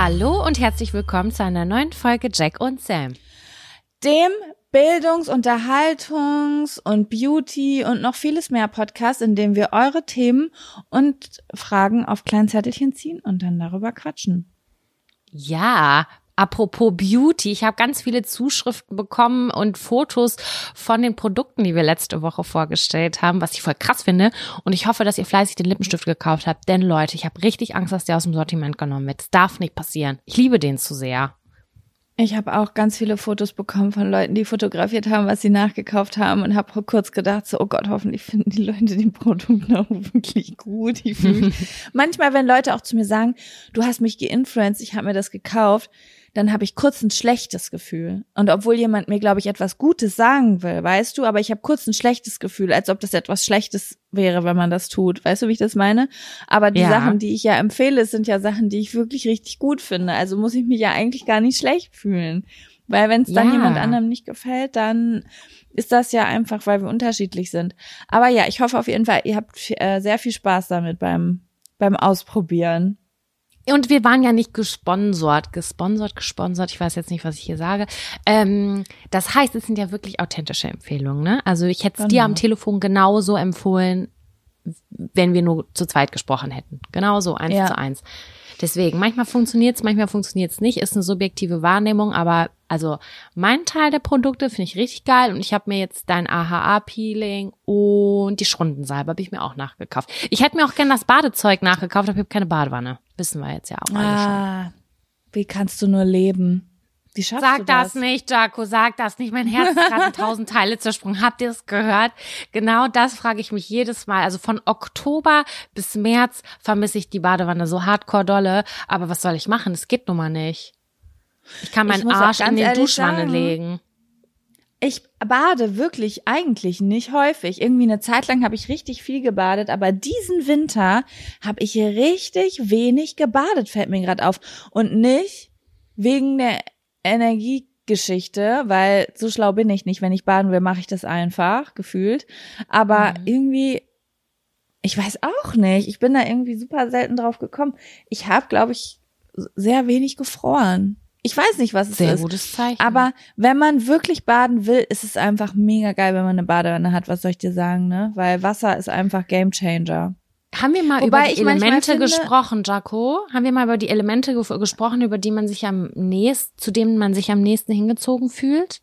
Hallo und herzlich willkommen zu einer neuen Folge Jack und Sam. Dem Bildungs-, Unterhaltungs- und Beauty- und noch vieles mehr Podcast, in dem wir eure Themen und Fragen auf Kleinzettelchen ziehen und dann darüber quatschen. Ja, Apropos Beauty, ich habe ganz viele Zuschriften bekommen und Fotos von den Produkten, die wir letzte Woche vorgestellt haben, was ich voll krass finde. Und ich hoffe, dass ihr fleißig den Lippenstift gekauft habt. Denn Leute, ich habe richtig Angst, dass der aus dem Sortiment genommen wird. Das darf nicht passieren. Ich liebe den zu sehr. Ich habe auch ganz viele Fotos bekommen von Leuten, die fotografiert haben, was sie nachgekauft haben und habe kurz gedacht, so, oh Gott, hoffentlich finden die Leute den Produkt auch wirklich gut. Ich Manchmal, wenn Leute auch zu mir sagen, du hast mich geinfluenced, ich habe mir das gekauft, dann habe ich kurz ein schlechtes Gefühl. Und obwohl jemand mir, glaube ich, etwas Gutes sagen will, weißt du, aber ich habe kurz ein schlechtes Gefühl, als ob das etwas Schlechtes wäre, wenn man das tut. Weißt du, wie ich das meine? Aber die ja. Sachen, die ich ja empfehle, sind ja Sachen, die ich wirklich richtig gut finde. Also muss ich mich ja eigentlich gar nicht schlecht fühlen. Weil wenn es dann ja. jemand anderem nicht gefällt, dann ist das ja einfach, weil wir unterschiedlich sind. Aber ja, ich hoffe auf jeden Fall, ihr habt äh, sehr viel Spaß damit beim, beim Ausprobieren. Und wir waren ja nicht gesponsert, gesponsert, gesponsert, ich weiß jetzt nicht, was ich hier sage. Ähm, das heißt, es sind ja wirklich authentische Empfehlungen. Ne? Also ich hätte es genau. dir am Telefon genauso empfohlen, wenn wir nur zu zweit gesprochen hätten. Genauso, eins ja. zu eins. Deswegen, manchmal funktioniert's, manchmal funktioniert's nicht, ist eine subjektive Wahrnehmung, aber also mein Teil der Produkte finde ich richtig geil und ich habe mir jetzt dein AHA-Peeling und die Schrundensalbe habe ich mir auch nachgekauft. Ich hätte mir auch gerne das Badezeug nachgekauft, aber ich habe keine Badewanne. Wissen wir jetzt ja auch alle ah, schon. Wie kannst du nur leben? Wie schaffst sag du das? das nicht, Jaco, sag das nicht. Mein Herz ist gerade in tausend Teile zersprungen. Habt ihr es gehört? Genau das frage ich mich jedes Mal. Also von Oktober bis März vermisse ich die Badewanne so hardcore dolle. Aber was soll ich machen? Es geht nun mal nicht. Ich kann meinen Arsch in den Duschwanne sagen, legen. Ich bade wirklich eigentlich nicht häufig. Irgendwie eine Zeit lang habe ich richtig viel gebadet, aber diesen Winter habe ich richtig wenig gebadet, fällt mir gerade auf. Und nicht wegen der Energiegeschichte, weil so schlau bin ich nicht. Wenn ich baden will, mache ich das einfach, gefühlt. Aber mhm. irgendwie, ich weiß auch nicht. Ich bin da irgendwie super selten drauf gekommen. Ich habe, glaube ich, sehr wenig gefroren. Ich weiß nicht, was es Sehr ist. Sehr gutes Zeichen. Aber wenn man wirklich baden will, ist es einfach mega geil, wenn man eine Badewanne hat. Was soll ich dir sagen, ne? Weil Wasser ist einfach Game Changer. Haben wir mal Wobei über die Elemente finde, gesprochen, Jaco? Haben wir mal über die Elemente ge gesprochen, über die man sich am nächsten, zu denen man sich am nächsten hingezogen fühlt?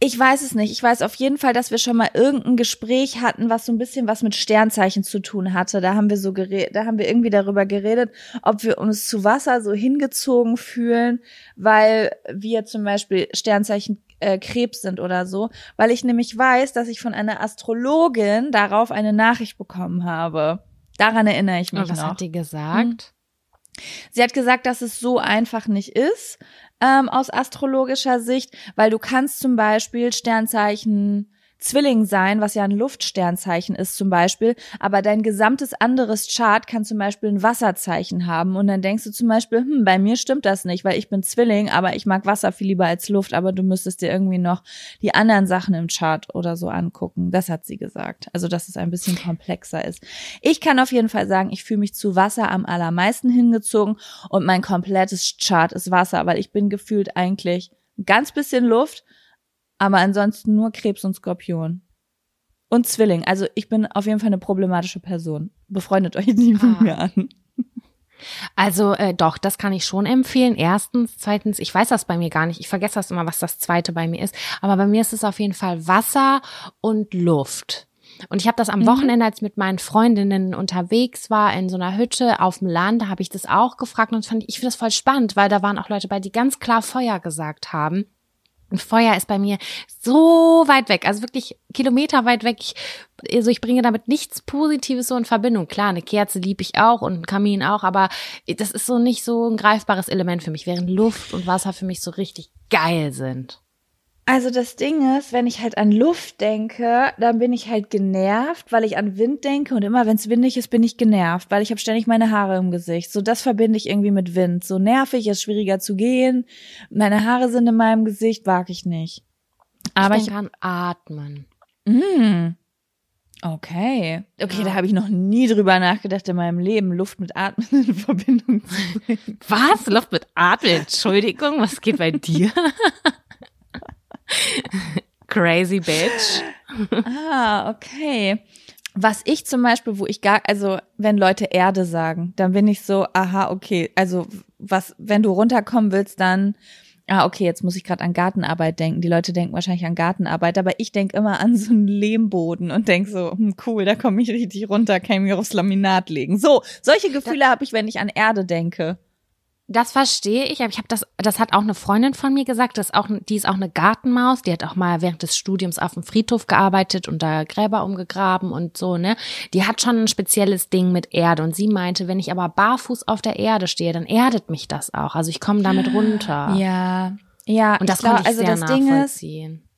Ich weiß es nicht. Ich weiß auf jeden Fall, dass wir schon mal irgendein Gespräch hatten, was so ein bisschen was mit Sternzeichen zu tun hatte. Da haben wir so geredet, da haben wir irgendwie darüber geredet, ob wir uns zu Wasser so hingezogen fühlen, weil wir zum Beispiel Sternzeichen äh, Krebs sind oder so, weil ich nämlich weiß, dass ich von einer Astrologin darauf eine Nachricht bekommen habe. Daran erinnere ich mich Und was noch. hat die gesagt? Hm. Sie hat gesagt, dass es so einfach nicht ist ähm, aus astrologischer Sicht, weil du kannst zum Beispiel Sternzeichen Zwilling sein, was ja ein Luftsternzeichen ist zum Beispiel, aber dein gesamtes anderes Chart kann zum Beispiel ein Wasserzeichen haben und dann denkst du zum Beispiel, hm, bei mir stimmt das nicht, weil ich bin Zwilling, aber ich mag Wasser viel lieber als Luft, aber du müsstest dir irgendwie noch die anderen Sachen im Chart oder so angucken. Das hat sie gesagt. Also, dass es ein bisschen komplexer ist. Ich kann auf jeden Fall sagen, ich fühle mich zu Wasser am allermeisten hingezogen und mein komplettes Chart ist Wasser, weil ich bin gefühlt eigentlich ein ganz bisschen Luft, aber ansonsten nur Krebs und Skorpion. Und Zwilling. Also ich bin auf jeden Fall eine problematische Person. Befreundet euch nicht mit Ah. mir an. Also äh, doch, das kann ich schon empfehlen. Erstens, zweitens, ich weiß das bei mir gar nicht. Ich vergesse das immer, was das zweite bei mir ist. Aber bei mir ist es auf jeden Fall Wasser und Luft. Und ich habe das am Mhm. Wochenende, als ich mit meinen Freundinnen unterwegs war, in so einer Hütte auf dem Land, da habe ich das auch gefragt und fand ich, ich finde das voll spannend, weil da waren auch Leute bei, die ganz klar Feuer gesagt haben. Und Feuer ist bei mir so weit weg, also wirklich Kilometer weit weg. Ich, also ich bringe damit nichts Positives so in Verbindung. Klar, eine Kerze liebe ich auch und einen Kamin auch, aber das ist so nicht so ein greifbares Element für mich, während Luft und Wasser für mich so richtig geil sind. Also das Ding ist, wenn ich halt an Luft denke, dann bin ich halt genervt, weil ich an Wind denke und immer wenn es windig ist, bin ich genervt, weil ich habe ständig meine Haare im Gesicht. So das verbinde ich irgendwie mit Wind. So nervig, ist schwieriger zu gehen. Meine Haare sind in meinem Gesicht, mag ich nicht. Aber ich ich, an Atmen. Mm. Okay. Okay, Ja. da habe ich noch nie drüber nachgedacht in meinem Leben, Luft mit Atmen in Verbindung zu bringen. Was? Luft mit Atmen? Entschuldigung, was geht bei dir? Crazy bitch. Ah, okay. Was ich zum Beispiel, wo ich gar, also wenn Leute Erde sagen, dann bin ich so, aha, okay. Also was, wenn du runterkommen willst, dann, ah, okay, jetzt muss ich gerade an Gartenarbeit denken. Die Leute denken wahrscheinlich an Gartenarbeit, aber ich denk immer an so einen Lehmboden und denk so, hm, cool, da komme ich richtig runter, kann ich mir aufs Laminat legen. So, solche Gefühle habe ich, wenn ich an Erde denke. Das verstehe ich, aber ich habe das, das hat auch eine Freundin von mir gesagt, das ist auch, die ist auch eine Gartenmaus, die hat auch mal während des Studiums auf dem Friedhof gearbeitet und da Gräber umgegraben und so, ne? Die hat schon ein spezielles Ding mit Erde und sie meinte, wenn ich aber barfuß auf der Erde stehe, dann erdet mich das auch. Also ich komme damit runter. Ja, ja. Und das konnte ich also sehr das Ding ist, nachvollziehen.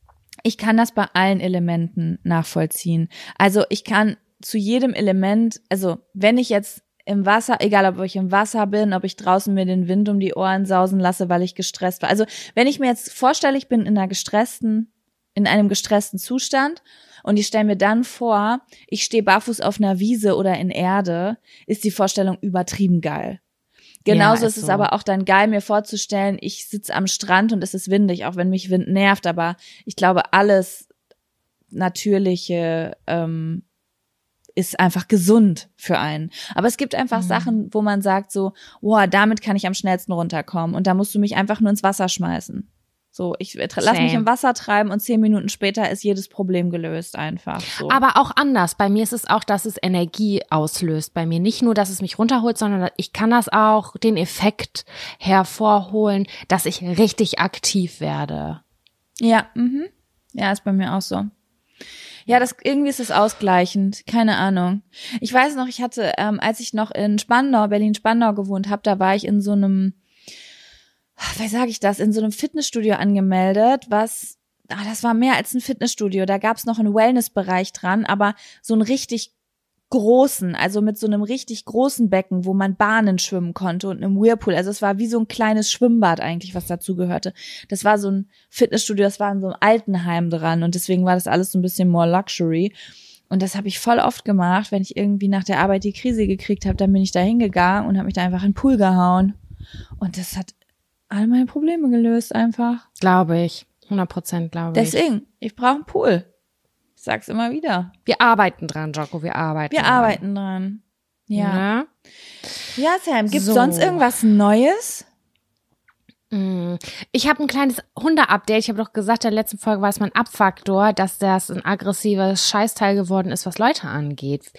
Ich kann das bei allen Elementen nachvollziehen. Also ich kann zu jedem Element, also wenn ich jetzt im Wasser, egal ob ich im Wasser bin, ob ich draußen mir den Wind um die Ohren sausen lasse, weil ich gestresst war. Also wenn ich mir jetzt vorstelle, ich bin in einer gestressten, in einem gestressten Zustand und ich stelle mir dann vor, ich stehe barfuß auf einer Wiese oder in Erde, ist die Vorstellung übertrieben geil. Genauso Ja, ist ist es so. aber auch dann geil, mir vorzustellen, ich sitze am Strand und es ist windig, auch wenn mich Wind nervt, aber ich glaube, alles Natürliche ähm, ist einfach gesund für einen. Aber es gibt einfach Mhm. Sachen, wo man sagt so, wow, damit kann ich am schnellsten runterkommen und da musst du mich einfach nur ins Wasser schmeißen. So, ich lass mich im Wasser treiben und zehn Minuten später ist jedes Problem gelöst einfach. So. Aber auch anders. Bei mir ist es auch, dass es Energie auslöst. Bei mir nicht nur, dass es mich runterholt, sondern ich kann das auch den Effekt hervorholen, dass ich richtig aktiv werde. Ja, mhm. Ja, ist bei mir auch so. Ja, das irgendwie ist es ausgleichend, keine Ahnung. Ich weiß noch, ich hatte, ähm, als ich noch in Spandau, Berlin Spandau gewohnt habe, da war ich in so einem, wie sage ich das, in so einem Fitnessstudio angemeldet, was, ah, das war mehr als ein Fitnessstudio. Da gab es noch einen Wellnessbereich dran, aber so einen richtig großen, also mit so einem richtig großen Becken, wo man Bahnen schwimmen konnte und einem Whirlpool. Also es war wie so ein kleines Schwimmbad eigentlich, was dazu gehörte. Das war so ein Fitnessstudio, das war in so einem Altenheim dran und deswegen war das alles so ein bisschen more luxury. Und das habe ich voll oft gemacht, wenn ich irgendwie nach der Arbeit die Krise gekriegt habe, dann bin ich da hingegangen und habe mich da einfach in den Pool gehauen. Und das hat all meine Probleme gelöst einfach. Glaube ich. 100 Prozent glaube ich. Deswegen, ich brauche einen Pool. Ich sag's immer wieder. Wir arbeiten dran, Jocko, wir arbeiten Wir dran. arbeiten dran. Ja. Ne? Ja, Sam, gibt's So. sonst irgendwas Neues? Mm. Ich habe ein kleines Hunde-Update. Ich habe doch gesagt, in der letzten Folge war es mein Abfaktor, dass das ein aggressives Scheißteil geworden ist, was Leute angeht.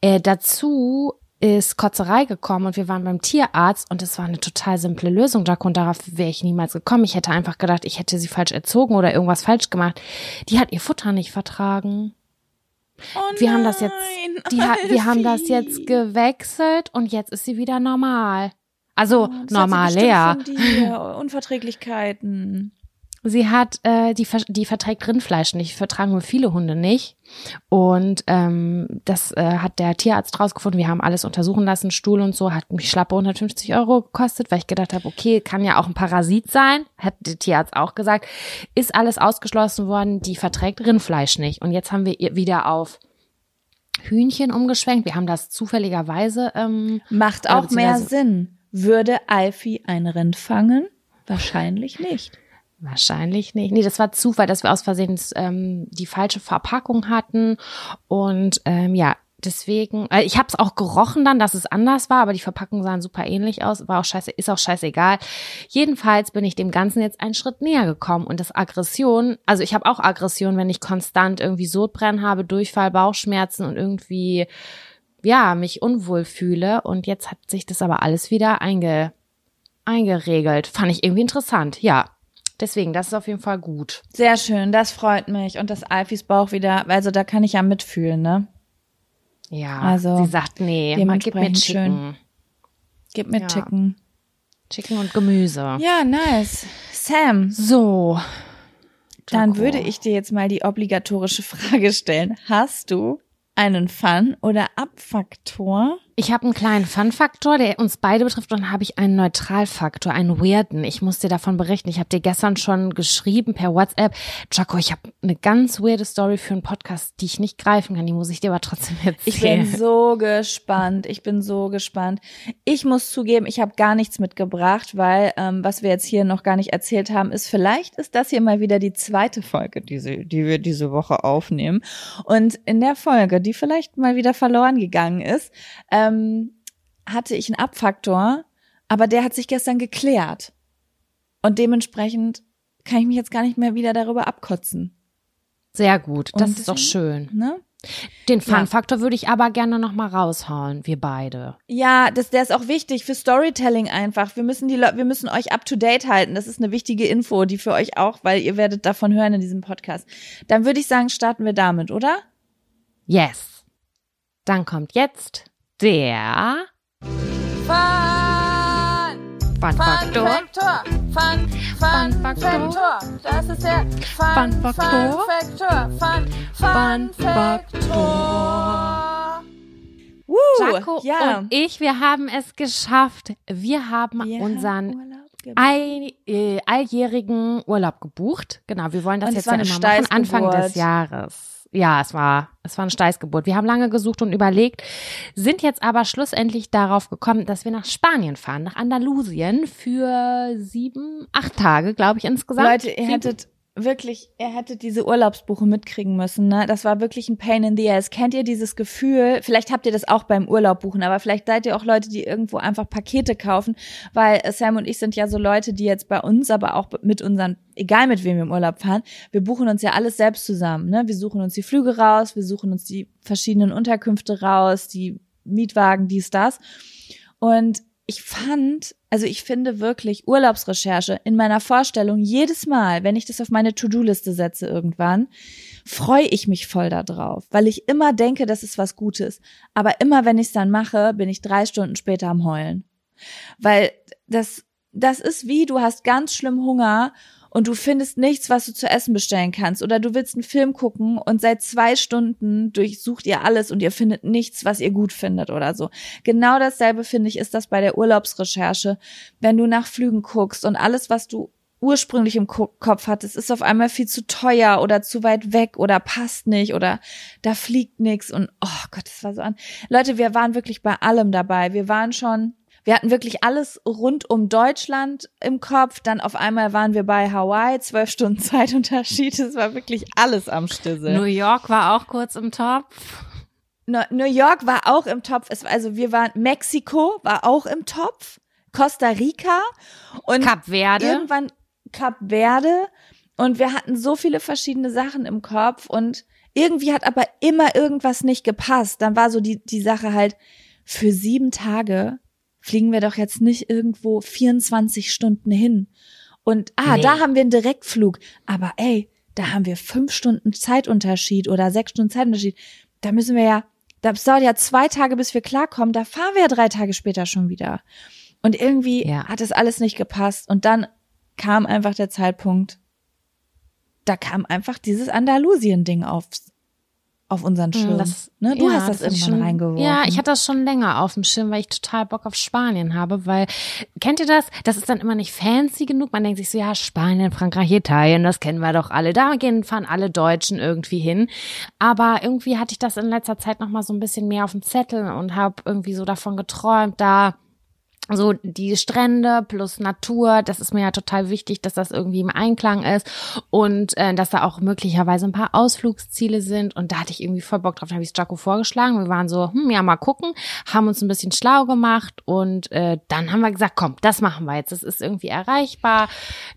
Äh, dazu ist Kotzerei gekommen und wir waren beim Tierarzt und es war eine total simple Lösung, Jaco, und darauf wäre ich niemals gekommen. Ich hätte einfach gedacht, ich hätte sie falsch erzogen oder irgendwas falsch gemacht. Die hat ihr Futter nicht vertragen. Oh wir haben das jetzt, die, wir haben das jetzt gewechselt und jetzt ist sie wieder normal. Also Oh, normal leer. Unverträglichkeiten. Sie hat, äh, die, die verträgt Rindfleisch nicht, vertragen wir viele Hunde nicht. Und ähm, das äh, hat der Tierarzt rausgefunden. Wir haben alles untersuchen lassen, Stuhl und so, hat mich schlappe 150 Euro gekostet, weil ich gedacht habe, okay, kann ja auch ein Parasit sein, hat der Tierarzt auch gesagt. Ist alles ausgeschlossen worden, die verträgt Rindfleisch nicht. Und jetzt haben wir ihr wieder auf Hühnchen umgeschwenkt. Wir haben das zufälligerweise ähm, Macht auch mehr Sinn. Würde Alfie ein Rind fangen? Wahrscheinlich nicht. Wahrscheinlich nicht. Nee, das war Zufall, dass wir aus Versehen ähm, die falsche Verpackung hatten. Und ähm, ja, deswegen, äh, ich habe es auch gerochen dann, dass es anders war, aber die Verpackungen sahen super ähnlich aus. War auch scheiße, ist auch scheißegal. Jedenfalls bin ich dem Ganzen jetzt einen Schritt näher gekommen. Und das Aggression, also ich habe auch Aggression, wenn ich konstant irgendwie Sodbrennen habe, Durchfall, Bauchschmerzen und irgendwie ja, mich unwohl fühle. Und jetzt hat sich das aber alles wieder einge, eingeregelt. Fand ich irgendwie interessant, ja. Deswegen, das ist auf jeden Fall gut. Sehr schön, das freut mich. Und dass Alfies Bauch wieder, also da kann ich ja mitfühlen, ne? Ja, Also, sie sagt, nee, man gibt mir Chicken. schön. Gib mir Ja. Chicken. Chicken und Gemüse. Ja, nice. Sam, So. dann Jaco. würde ich dir jetzt mal die obligatorische Frage stellen. Hast du einen Fun- oder Abfaktor? Ich habe einen kleinen Fun-Faktor, der uns beide betrifft, und dann habe ich einen Neutralfaktor, einen weirden. Ich muss dir davon berichten. Ich habe dir gestern schon geschrieben per WhatsApp, Jaco, ich habe eine ganz weirde Story für einen Podcast, die ich nicht greifen kann. Die muss ich dir aber trotzdem Ich bin erzählen. so gespannt. Ich bin so gespannt. Ich muss zugeben, ich habe gar nichts mitgebracht, weil ähm, was wir jetzt hier noch gar nicht erzählt haben, ist vielleicht ist das hier mal wieder die zweite Folge, die, sie, die wir diese Woche aufnehmen. Und in der Folge, die vielleicht mal wieder verloren gegangen ist, ähm, hatte ich einen Abfaktor, aber der hat sich gestern geklärt. Und dementsprechend kann ich mich jetzt gar nicht mehr wieder darüber abkotzen. Sehr gut, das Und ist doch schön. Ne? Den Ja. Fun-Faktor würde ich aber gerne noch mal raushauen, wir beide. Ja, das, der ist auch wichtig für Storytelling einfach. Wir müssen die wir müssen euch up to date halten. Das ist eine wichtige Info, die für euch auch, weil ihr werdet davon hören in diesem Podcast. Dann würde ich sagen, starten wir damit, oder? Yes. Dann kommt jetzt der Fun, Fun-Faktor. Faktor. Fun, Fun, Fun Faktor. Das ist der Fun, Fun Faktor. Fun. Fun, Fun, Fun Faktor. Woo, Jaco ja. und ich, wir haben es geschafft. Wir haben Wir unseren Urlaub all, äh, alljährigen Urlaub gebucht. Genau, wir wollen das Und jetzt ja immer machen, Anfang des Jahres. Ja, es war, es war eine Steißgeburt. Wir haben lange gesucht und überlegt, sind jetzt aber schlussendlich darauf gekommen, dass wir nach Spanien fahren, nach Andalusien für sieben, acht Tage, glaube ich, insgesamt. Leute, ihr Sieben? hättet wirklich, ihr hättet diese Urlaubsbuche mitkriegen müssen, ne? Das war wirklich ein Pain in the ass. Kennt ihr dieses Gefühl? Vielleicht habt ihr das auch beim Urlaub buchen, aber vielleicht seid ihr auch Leute, die irgendwo einfach Pakete kaufen, weil Sam und ich sind ja so Leute, die jetzt bei uns, aber auch mit unseren, egal mit wem wir im Urlaub fahren, wir buchen uns ja alles selbst zusammen, ne? Wir suchen uns die Flüge raus, wir suchen uns die verschiedenen Unterkünfte raus, die Mietwagen, dies, das. Und ich fand, also ich finde wirklich Urlaubsrecherche in meiner Vorstellung jedes Mal, wenn ich das auf meine To-Do-Liste setze irgendwann, freue ich mich voll da drauf, weil ich immer denke, das ist was Gutes. Aber immer wenn ich es dann mache, bin ich drei Stunden später am Heulen. Weil das, das ist wie, du hast ganz schlimm Hunger und du findest nichts, was du zu essen bestellen kannst. Oder du willst einen Film gucken und seit zwei Stunden durchsucht ihr alles und ihr findet nichts, was ihr gut findet oder so. Genau dasselbe finde ich ist das bei der Urlaubsrecherche, wenn du nach Flügen guckst und alles, was du ursprünglich im Ko Kopf hattest, ist auf einmal viel zu teuer oder zu weit weg oder passt nicht oder da fliegt nichts und oh Gott, das war so an. Leute, wir waren wirklich bei allem dabei. Wir waren schon wir hatten wirklich alles rund um Deutschland im Kopf. Dann auf einmal waren wir bei Hawaii, zwölf Stunden Zeitunterschied. Es war wirklich alles am Stissel. New York war auch kurz im Topf. New York war auch im Topf. Es war, also wir waren, Mexiko war auch im Topf. Costa Rica und Kap Verde. irgendwann Kap Verde und wir hatten so viele verschiedene Sachen im Kopf und irgendwie hat aber immer irgendwas nicht gepasst. Dann war so die, die Sache halt, für sieben Tage fliegen wir doch jetzt nicht irgendwo 24 Stunden hin. Und ah, Nee. da haben wir einen Direktflug. Aber ey, da haben wir fünf Stunden Zeitunterschied oder sechs Stunden Zeitunterschied. Da müssen wir ja, das dauert ja zwei Tage, bis wir klarkommen. Da fahren wir ja drei Tage später schon wieder. Und irgendwie Ja. hat es alles nicht gepasst. Und dann kam einfach der Zeitpunkt, da kam einfach dieses Andalusien-Ding auf, auf unseren Schirm. Hm, Das, ne? Du ja, hast das, ich irgendwann schon, reingeworfen. Ja, ich hatte das schon länger auf dem Schirm, weil ich total Bock auf Spanien habe, weil, kennt ihr das? Das ist dann immer nicht fancy genug. Man denkt sich so, ja, Spanien, Frankreich, Italien, das kennen wir doch alle. Da gehen, fahren alle Deutschen irgendwie hin. Aber irgendwie hatte ich das in letzter Zeit noch mal so ein bisschen mehr auf dem Zettel und habe irgendwie so davon geträumt, da so die Strände plus Natur, das ist mir ja total wichtig, dass das irgendwie im Einklang ist und äh, dass da auch möglicherweise ein paar Ausflugsziele sind und da hatte ich irgendwie voll Bock drauf, da habe ich Jaco vorgeschlagen, wir waren so, hm, ja, mal gucken, haben uns ein bisschen schlau gemacht und äh, dann haben wir gesagt, komm, das machen wir jetzt, das ist irgendwie erreichbar,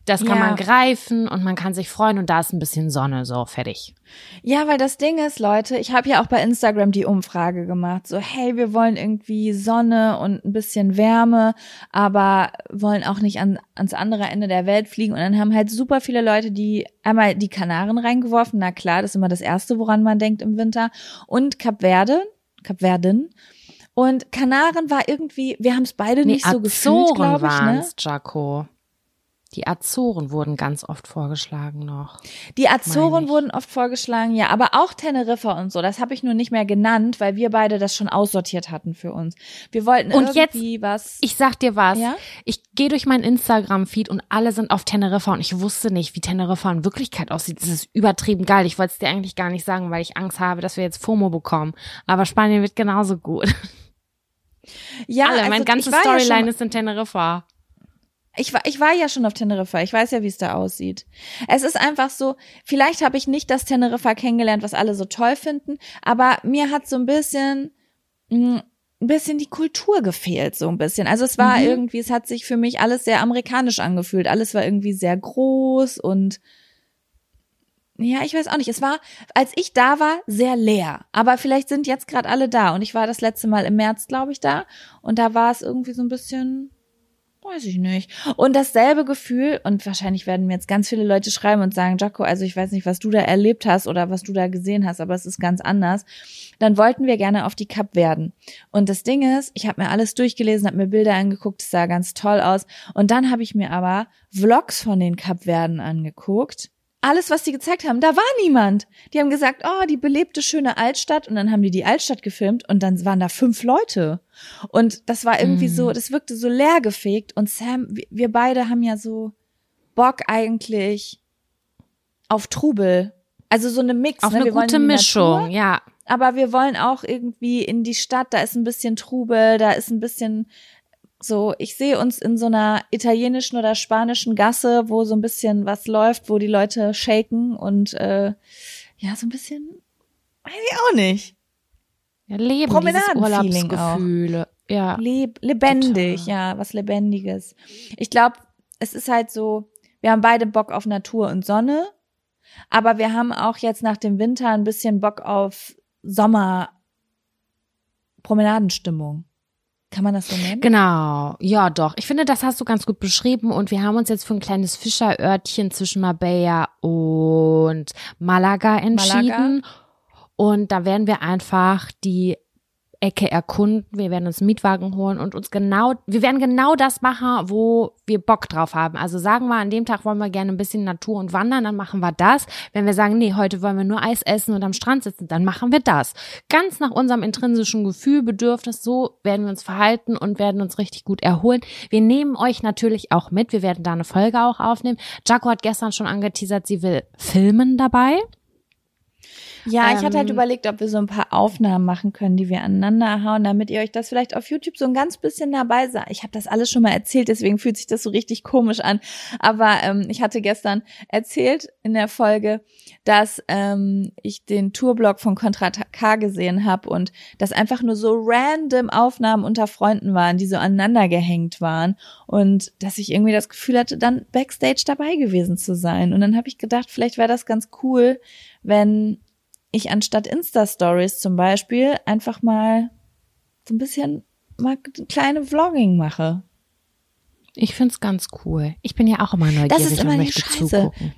das kann Ja. man greifen und man kann sich freuen und da ist ein bisschen Sonne, so, fertig. Ja, weil das Ding ist, Leute, ich habe ja auch bei Instagram die Umfrage gemacht, so hey, wir wollen irgendwie Sonne und ein bisschen Wärme, aber wollen auch nicht an, ans andere Ende der Welt fliegen. Und dann haben halt super viele Leute die einmal die Kanaren reingeworfen, na klar, das ist immer das Erste, woran man denkt im Winter, und Kap Verde, Kap Verden. Und Kanaren war irgendwie, wir haben es beide nicht so gefühlt, glaube ich, ne? Jaco. Die Azoren wurden ganz oft vorgeschlagen noch. Die Azoren wurden oft vorgeschlagen, ja, aber auch Teneriffa und so. Das habe ich nur nicht mehr genannt, weil wir beide das schon aussortiert hatten für uns. Wir wollten Und jetzt- irgendwie was. Ich sag dir was. Ja? Ich gehe durch meinen Instagram-Feed und alle sind auf Teneriffa und ich wusste nicht, wie Teneriffa in Wirklichkeit aussieht. Das ist übertrieben geil. Ich wollte es dir eigentlich gar nicht sagen, weil ich Angst habe, dass wir jetzt FOMO bekommen. Aber Spanien wird genauso gut. ja, alle, also meine ganze ich war Storyline ja ist in Teneriffa. Ich war, ich war ja schon auf Teneriffa. Ich weiß ja, wie es da aussieht. Es ist einfach so. Vielleicht habe ich nicht das Teneriffa kennengelernt, was alle so toll finden, aber mir hat so ein bisschen mh, ein bisschen die Kultur gefehlt, so ein bisschen. Also es war Mhm. irgendwie, es hat sich für mich alles sehr amerikanisch angefühlt. Alles war irgendwie sehr groß und ja, ich weiß auch nicht. Es war, als ich da war, sehr leer. Aber vielleicht sind jetzt gerade alle da. Und ich war das letzte Mal im März, glaube ich, da. Und da war es irgendwie so ein bisschen, weiß ich nicht. Und dasselbe Gefühl, und wahrscheinlich werden mir jetzt ganz viele Leute schreiben und sagen, Jaco, also ich weiß nicht, was du da erlebt hast oder was du da gesehen hast, aber es ist ganz anders. Dann wollten wir gerne auf die Cup werden. Und das Ding ist, ich habe mir alles durchgelesen, habe mir Bilder angeguckt, es sah ganz toll aus. Und dann habe ich mir aber Vlogs von den Cup werden angeguckt. Alles, was sie gezeigt haben, da war niemand. Die haben gesagt, oh, die belebte, schöne Altstadt. Und dann haben die die Altstadt gefilmt und dann waren da fünf Leute. Und das war irgendwie Mm. so, das wirkte so leergefegt. Und Sam, wir- beide haben ja so Bock eigentlich auf Trubel. Also so eine Mix. Auf ne? eine wir gute Mischung, Natur, ja. aber wir wollen auch irgendwie in die Stadt, da ist ein bisschen Trubel, da ist ein bisschen so, ich sehe uns in so einer italienischen oder spanischen Gasse, wo so ein bisschen was läuft, wo die Leute shaken und äh, ja, so ein bisschen, weiß ich auch nicht. Ja Leben, dieses Promenadenfeeling auch. Urlaubsgefühle. Ja. Leb lebendig, Total. ja, was Lebendiges. Ich glaube, es ist halt so, wir haben beide Bock auf Natur und Sonne, aber wir haben auch jetzt nach dem Winter ein bisschen Bock auf Sommer Promenadenstimmung. Kann man das so nennen? Genau, ja doch. Ich finde, das hast du ganz gut beschrieben und wir haben uns jetzt für ein kleines Fischerörtchen zwischen Marbella und Malaga entschieden. Und da werden wir einfach die Ecke erkunden. Wir werden uns einen Mietwagen holen und uns genau, wir werden genau das machen, wo wir Bock drauf haben. Also sagen wir, an dem Tag wollen wir gerne ein bisschen Natur und wandern, dann machen wir das. Wenn wir sagen, nee, heute wollen wir nur Eis essen und am Strand sitzen, dann machen wir das. Ganz nach unserem intrinsischen Gefühl, Bedürfnis, so werden wir uns verhalten und werden uns richtig gut erholen. Wir nehmen euch natürlich auch mit. Wir werden da eine Folge auch aufnehmen. Jaco hat gestern schon angeteasert, sie will filmen dabei. Ja, ich hatte halt Ähm, überlegt, ob wir so ein paar Aufnahmen machen können, die wir aneinander hauen, damit ihr euch das vielleicht auf YouTube so ein ganz bisschen dabei seid. Ich habe das alles schon mal erzählt, deswegen fühlt sich das so richtig komisch an. Aber ähm, ich hatte gestern erzählt in der Folge, dass ähm, ich den Tourblog von Contra K gesehen habe und das einfach nur so random Aufnahmen unter Freunden waren, die so aneinander gehängt waren und dass ich irgendwie das Gefühl hatte, dann backstage dabei gewesen zu sein. Und dann habe ich gedacht, vielleicht wäre das ganz cool, wenn ich anstatt Insta-Stories zum Beispiel einfach mal so ein bisschen mal kleine Vlogging mache. Ich find's ganz cool. Ich bin ja auch immer neugierig Das ist immer und möchte Scheiße. zugucken.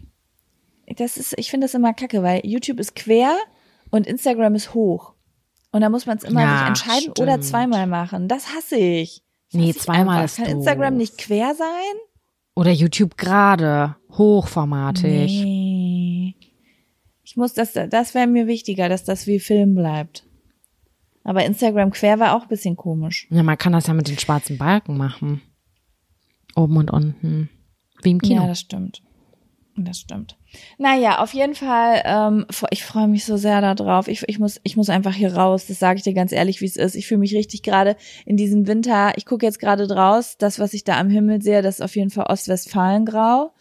Das ist, ich finde das immer kacke, weil YouTube ist quer und Instagram ist hoch. Und da muss man es immer Ja, sich entscheiden oder stimmt. zweimal machen. Das hasse ich. Das Nee, hasse ich zweimal ist Kann doof. Instagram nicht quer sein? Oder YouTube gerade, hochformatig. Nee. Ich muss das, das wäre mir wichtiger, dass das wie Film bleibt. Aber Instagram quer war auch ein bisschen komisch. Ja, man kann das ja mit den schwarzen Balken machen. Oben und unten. Wie im Kino. Ja, das stimmt. Das stimmt. Naja, auf jeden Fall, ähm, ich freue mich so sehr darauf. Ich, ich, muss, ich muss einfach hier raus. Das sage ich dir ganz ehrlich, wie es ist. Ich fühle mich richtig gerade in diesem Winter. Ich gucke jetzt gerade draus. Das, was ich da am Himmel sehe, das ist auf jeden Fall Ostwestfalengrau.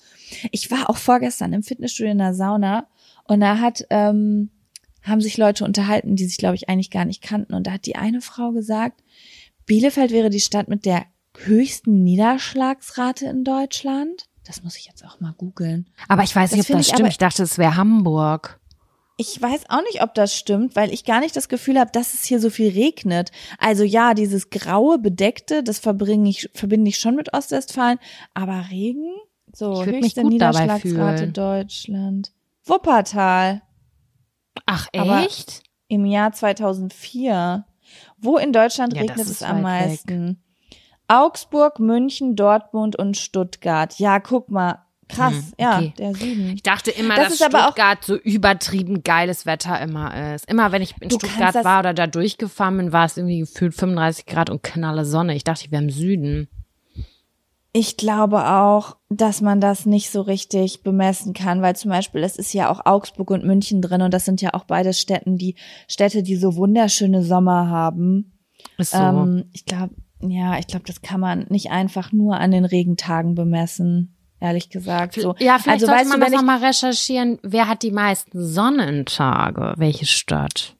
Ich war auch vorgestern im Fitnessstudio in der Sauna und da hat, ähm, haben sich Leute unterhalten, die sich, glaube ich, eigentlich gar nicht kannten. Und da hat die eine Frau gesagt, Bielefeld wäre die Stadt mit der höchsten Niederschlagsrate in Deutschland. Das muss ich jetzt auch mal googeln. aber ich weiß Das nicht, ob das ich stimmt. aber- Ich dachte, es wäre Hamburg. Ich weiß auch nicht, ob das stimmt, weil ich gar nicht das Gefühl habe, dass es hier so viel regnet. Also ja, dieses graue, bedeckte, das verbringe ich, verbinde ich schon mit Ostwestfalen. Aber Regen? So, Ich höchste Niederschlagsrate. Deutschland. Wuppertal Ach, Aber- echt? im Jahr 2004. Wo in Deutschland Ja, regnet es am weit weg. meisten? Augsburg, München, Dortmund und Stuttgart. Ja, guck mal. Krass. Hm, Ja, okay. der Süden. Ich dachte immer, Das dass ist aber auch- Stuttgart so übertrieben geiles Wetter immer ist. Immer wenn ich in Stuttgart war oder da durchgefahren bin, war es irgendwie gefühlt 35 Grad und knalle Sonne. Ich dachte, ich wäre im Süden. Ich glaube auch, dass man das nicht so richtig bemessen kann, weil zum Beispiel es ist ja auch Augsburg und München drin und das sind ja auch beide Städten, die Städte, die so wunderschöne Sommer haben. Ist so. Ähm, ich glaube, ja, ich glaube, das kann man nicht einfach nur an den Regentagen bemessen, ehrlich gesagt. So. ja, vielleicht also sollte man du, das nochmal recherchieren. Wer hat die meisten Sonnentage? Welche Stadt?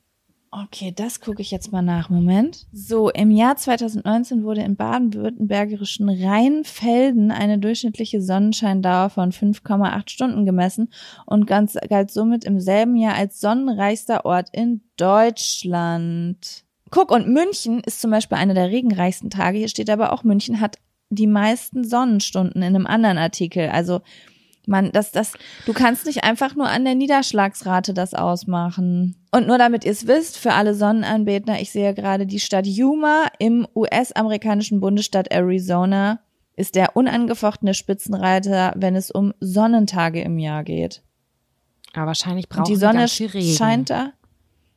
Okay, das gucke ich jetzt mal nach. Moment. So, im Jahr 2019 wurde im baden-württembergischen Rheinfelden eine durchschnittliche Sonnenscheindauer von 5,8 Stunden gemessen und ganz, galt somit im selben Jahr als sonnenreichster Ort in Deutschland. Guck, und München ist zum Beispiel einer der regenreichsten Tage. Hier steht aber auch, München hat die meisten Sonnenstunden in einem anderen Artikel. Also, man, das, das, du kannst nicht einfach nur an der Niederschlagsrate das ausmachen. Und nur damit ihr es wisst, für alle Sonnenanbeter, ich sehe gerade die Stadt Yuma im US-amerikanischen Bundesstaat Arizona ist der unangefochtene Spitzenreiter, wenn es um Sonnentage im Jahr geht. Aber wahrscheinlich die die Sonne ganz viel Regen. scheint da,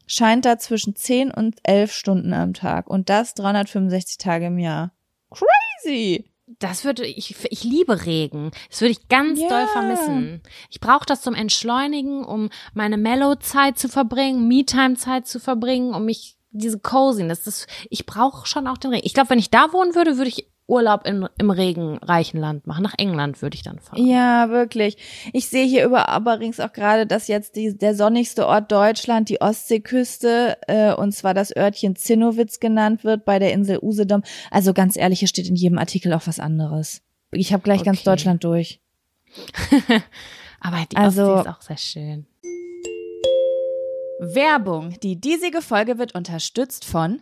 scheint da zwischen 10 und 11 Stunden am Tag. Und das 365 Tage im Jahr. Crazy! Das würde ich, ich liebe Regen. Das würde ich ganz Ja. doll vermissen. Ich brauche das zum Entschleunigen, um meine Mellow-Zeit zu verbringen, Me-Time-Zeit zu verbringen, um mich diese Coziness. Das, ich brauche schon auch den Regen. Ich glaube, wenn ich da wohnen würde, würde ich Urlaub in, im regenreichen Land machen. Nach England würde ich dann fahren. Ja, wirklich. Ich sehe hier über übrigens auch gerade, dass jetzt die, der sonnigste Ort Deutschland, die Ostseeküste, äh, und zwar das Örtchen Zinnowitz genannt wird bei der Insel Usedom. Also ganz ehrlich, hier steht in jedem Artikel auch was anderes. Ich habe gleich ganz Okay. Deutschland durch. Aber die Also- Ostsee ist auch sehr schön. Werbung. Die diesige Folge wird unterstützt von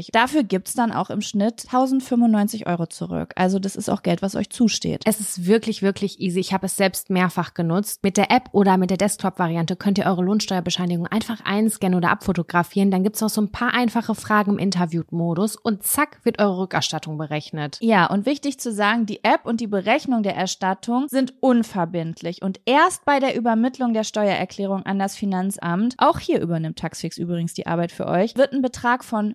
Monatlich. Dafür gibt's dann auch im Schnitt 1095 Euro zurück. Also das ist auch Geld, was euch zusteht. Es ist wirklich, wirklich easy. Ich habe es selbst mehrfach genutzt. Mit der App oder mit der Desktop-Variante könnt ihr eure Lohnsteuerbescheinigung einfach einscannen oder abfotografieren. Dann gibt's noch so ein paar einfache Fragen im Interview-Modus und zack wird eure Rückerstattung berechnet. Ja, und wichtig zu sagen, die App und die Berechnung der Erstattung sind unverbindlich und erst bei der Übermittlung der Steuererklärung an das Finanzamt, auch hier übernimmt Taxfix übrigens die Arbeit für euch, wird ein Betrag von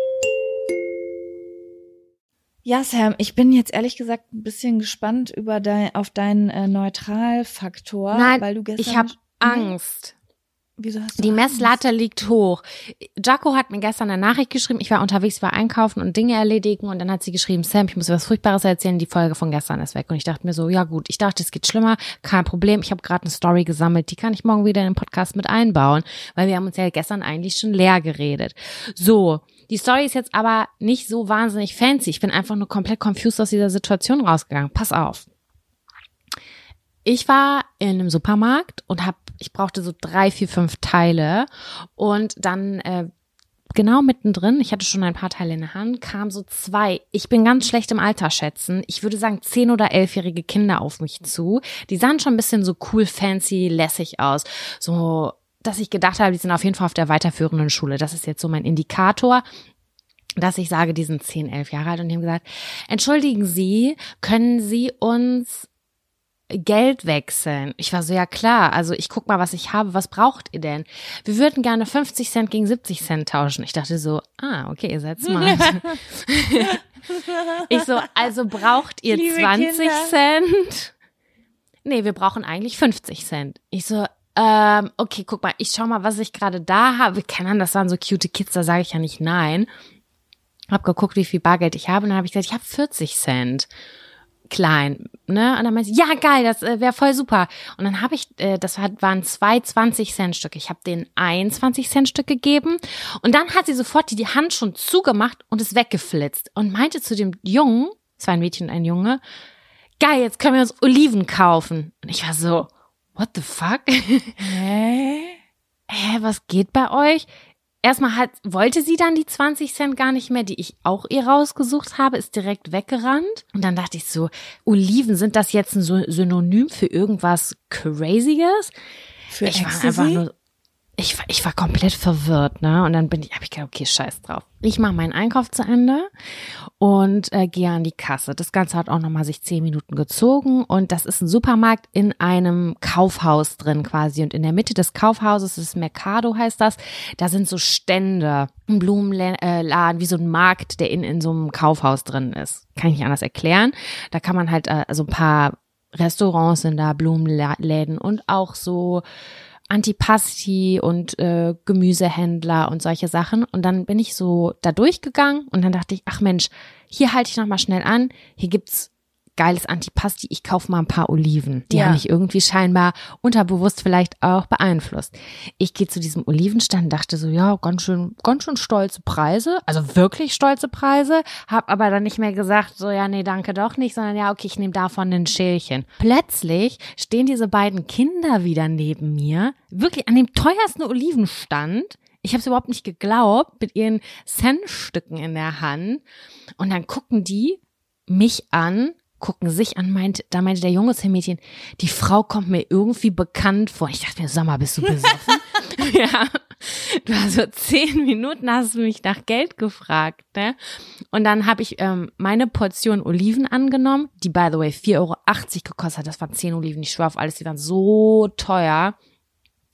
Ja, Sam, ich bin jetzt ehrlich gesagt ein bisschen gespannt über dein, auf deinen äh, Neutralfaktor, Nein, weil du gestern ich habe Nee? Angst. Wieso hast du Die Angst? Messlatte liegt hoch. Jaco hat mir gestern eine Nachricht geschrieben. Ich war unterwegs, war einkaufen und Dinge erledigen und dann hat sie geschrieben, Sam, ich muss was Furchtbares erzählen, die Folge von gestern ist weg. Und ich dachte mir so, ja gut, ich dachte, es geht schlimmer, kein Problem. Ich habe gerade eine Story gesammelt, die kann ich morgen wieder in den Podcast mit einbauen, weil wir haben uns ja gestern eigentlich schon leer geredet. So, die Story ist jetzt aber nicht so wahnsinnig fancy. Ich bin einfach nur komplett confused aus dieser Situation rausgegangen. Pass auf. Ich war in einem Supermarkt und hab, ich brauchte so drei, vier, fünf Teile und dann äh, genau mittendrin, ich hatte schon ein paar Teile in der Hand, kam so zwei, ich bin ganz schlecht im Alter schätzen, ich würde sagen zehn oder elfjährige Kinder auf mich zu. Die sahen schon ein bisschen so cool, fancy, lässig aus. So, dass ich gedacht habe, die sind auf jeden Fall auf der weiterführenden Schule. Das ist jetzt so mein Indikator dass ich sage, die sind 10, 11 Jahre alt und die haben gesagt, entschuldigen Sie, können Sie uns Geld wechseln. Ich war so, ja klar, also ich guck mal, was ich habe, was braucht ihr denn? Wir würden gerne 50 Cent gegen 70 Cent tauschen. Ich dachte so, ah, okay, ihr seid smart. ich so, also braucht ihr Liebe 20 Kinder. Cent? Nee, wir brauchen eigentlich 50 Cent. Ich so, ähm, okay, guck mal, ich schau mal, was ich gerade da habe. Keine Ahnung, das waren so cute Kids, da sage ich ja nicht nein. Hab geguckt, wie viel Bargeld ich habe und dann habe ich gesagt, ich habe 40 Cent klein, ne? Und dann meinte sie, ja geil, das äh, wäre voll super. Und dann habe ich, äh, das waren zwei 20 Cent Stücke. Ich habe den ein 20 Cent Stück gegeben und dann hat sie sofort die, die Hand schon zugemacht und ist weggeflitzt und meinte zu dem Jungen, es war ein Mädchen und ein Junge, geil, jetzt können wir uns Oliven kaufen. Und ich war so, what the fuck? Hä? Hä, was geht bei euch? Erstmal hat, wollte sie dann die 20 Cent gar nicht mehr, die ich auch ihr rausgesucht habe, ist direkt weggerannt. Und dann dachte ich so, Oliven, sind das jetzt ein Sy- Synonym für irgendwas Crazyes? Für ich war Ecstasy? einfach nur, ich war, ich war komplett verwirrt, ne? Und dann bin ich, habe ich gedacht, okay, scheiß drauf. Ich mache meinen Einkauf zu Ende und äh, gehe an die Kasse. Das Ganze hat auch nochmal sich zehn Minuten gezogen und das ist ein Supermarkt in einem Kaufhaus drin quasi. Und in der Mitte des Kaufhauses das ist Mercado heißt das. Da sind so Stände, ein Blumenladen, wie so ein Markt, der in, in so einem Kaufhaus drin ist. Kann ich nicht anders erklären. Da kann man halt äh, so ein paar Restaurants sind da, Blumenläden und auch so Antipasti und äh, Gemüsehändler und solche Sachen. Und dann bin ich so da durchgegangen und dann dachte ich, ach Mensch, hier halte ich noch mal schnell an. Hier gibt's geiles Antipasti. Ich kaufe mal ein paar Oliven. Die Ja. haben mich irgendwie scheinbar unterbewusst vielleicht auch beeinflusst. Ich gehe zu diesem Olivenstand und dachte so, ja, ganz schön, ganz schön stolze Preise. Also wirklich stolze Preise. Hab aber dann nicht mehr gesagt, so, ja, nee, danke doch nicht, sondern ja, okay, ich nehme davon ein Schälchen. Plötzlich stehen diese beiden Kinder wieder neben mir. Wirklich an dem teuersten Olivenstand. Ich habe es überhaupt nicht geglaubt, mit ihren Centstücken in der Hand. Und dann gucken die mich an, gucken sich an, meint, da meinte der junge Mädchen, die Frau kommt mir irgendwie bekannt vor. Ich dachte mir, sag mal, bist du besoffen? ja. Du hast so zehn Minuten hast du mich nach Geld gefragt, ne? Und dann habe ich ähm, meine Portion Oliven angenommen, die by the way 4,80 Euro gekostet hat. Das waren zehn Oliven, ich schwör auf alles, die waren so teuer.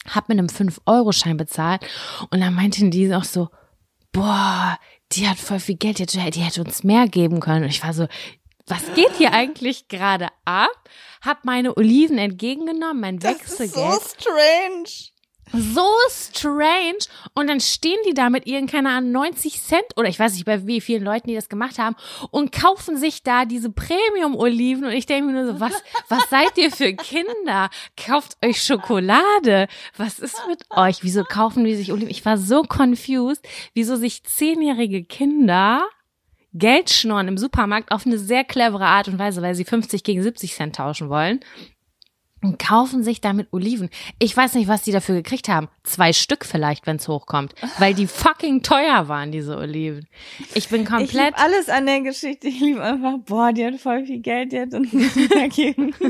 Hab mit einem 5-Euro-Schein bezahlt und dann meinten die auch so, boah, die hat voll viel Geld, die hätte, die hätte uns mehr geben können. Und ich war so, was geht hier eigentlich gerade ab? Hab meine Oliven entgegengenommen, mein Wechselgeld. strange. so strange. Und dann stehen die da mit ihren, keine Ahnung, 90 Cent oder ich weiß nicht, bei wie vielen Leuten die das gemacht haben und kaufen sich da diese Premium-Oliven. Und ich denke mir nur so, was, was seid ihr für Kinder? Kauft euch Schokolade. Was ist mit euch? Wieso kaufen die sich Oliven? Ich war so confused, wieso sich zehnjährige Kinder Geld schnorren im Supermarkt auf eine sehr clevere Art und Weise, weil sie 50 gegen 70 Cent tauschen wollen und kaufen sich damit Oliven. Ich weiß nicht, was die dafür gekriegt haben. Zwei Stück vielleicht, wenn es hochkommt, weil die fucking teuer waren, diese Oliven. Ich bin Ich komplett. liebe alles an der Geschichte. Ich liebe einfach, boah, die hat voll viel Geld jetzt und gegeben.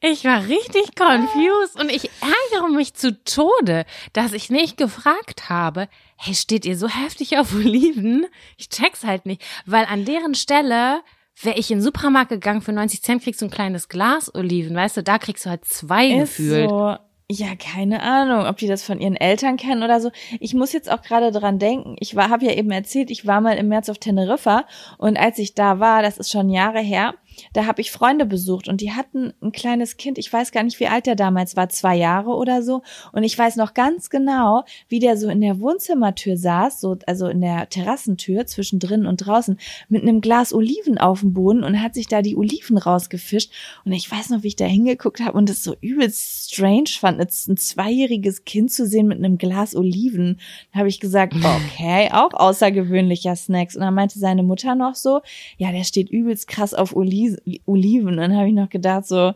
Ich war richtig confused und ich ärgere mich zu Tode, dass ich nicht gefragt habe, hey, steht ihr so heftig auf Oliven? Ich check's halt nicht, weil an deren Stelle wäre ich in den Supermarkt gegangen, für 90 Cent kriegst du ein kleines Glas Oliven, weißt du, da kriegst du halt zwei Ist gefühlt. so. Ja, keine Ahnung, ob die das von ihren Eltern kennen oder so. Ich muss jetzt auch gerade dran denken. Ich war, habe ja eben erzählt, ich war mal im März auf Teneriffa und als ich da war, das ist schon Jahre her, da habe ich Freunde besucht und die hatten ein kleines Kind. Ich weiß gar nicht, wie alt der damals war, zwei Jahre oder so. Und ich weiß noch ganz genau, wie der so in der Wohnzimmertür saß, so also in der Terrassentür zwischen drinnen und draußen mit einem Glas Oliven auf dem Boden und hat sich da die Oliven rausgefischt. Und ich weiß noch, wie ich da hingeguckt habe und das so übelst strange fand, jetzt ein zweijähriges Kind zu sehen mit einem Glas Oliven. Da habe ich gesagt, okay, auch außergewöhnlicher Snacks. Und dann meinte seine Mutter noch so, ja, der steht übelst krass auf Oli Oliven. Und dann habe ich noch gedacht so,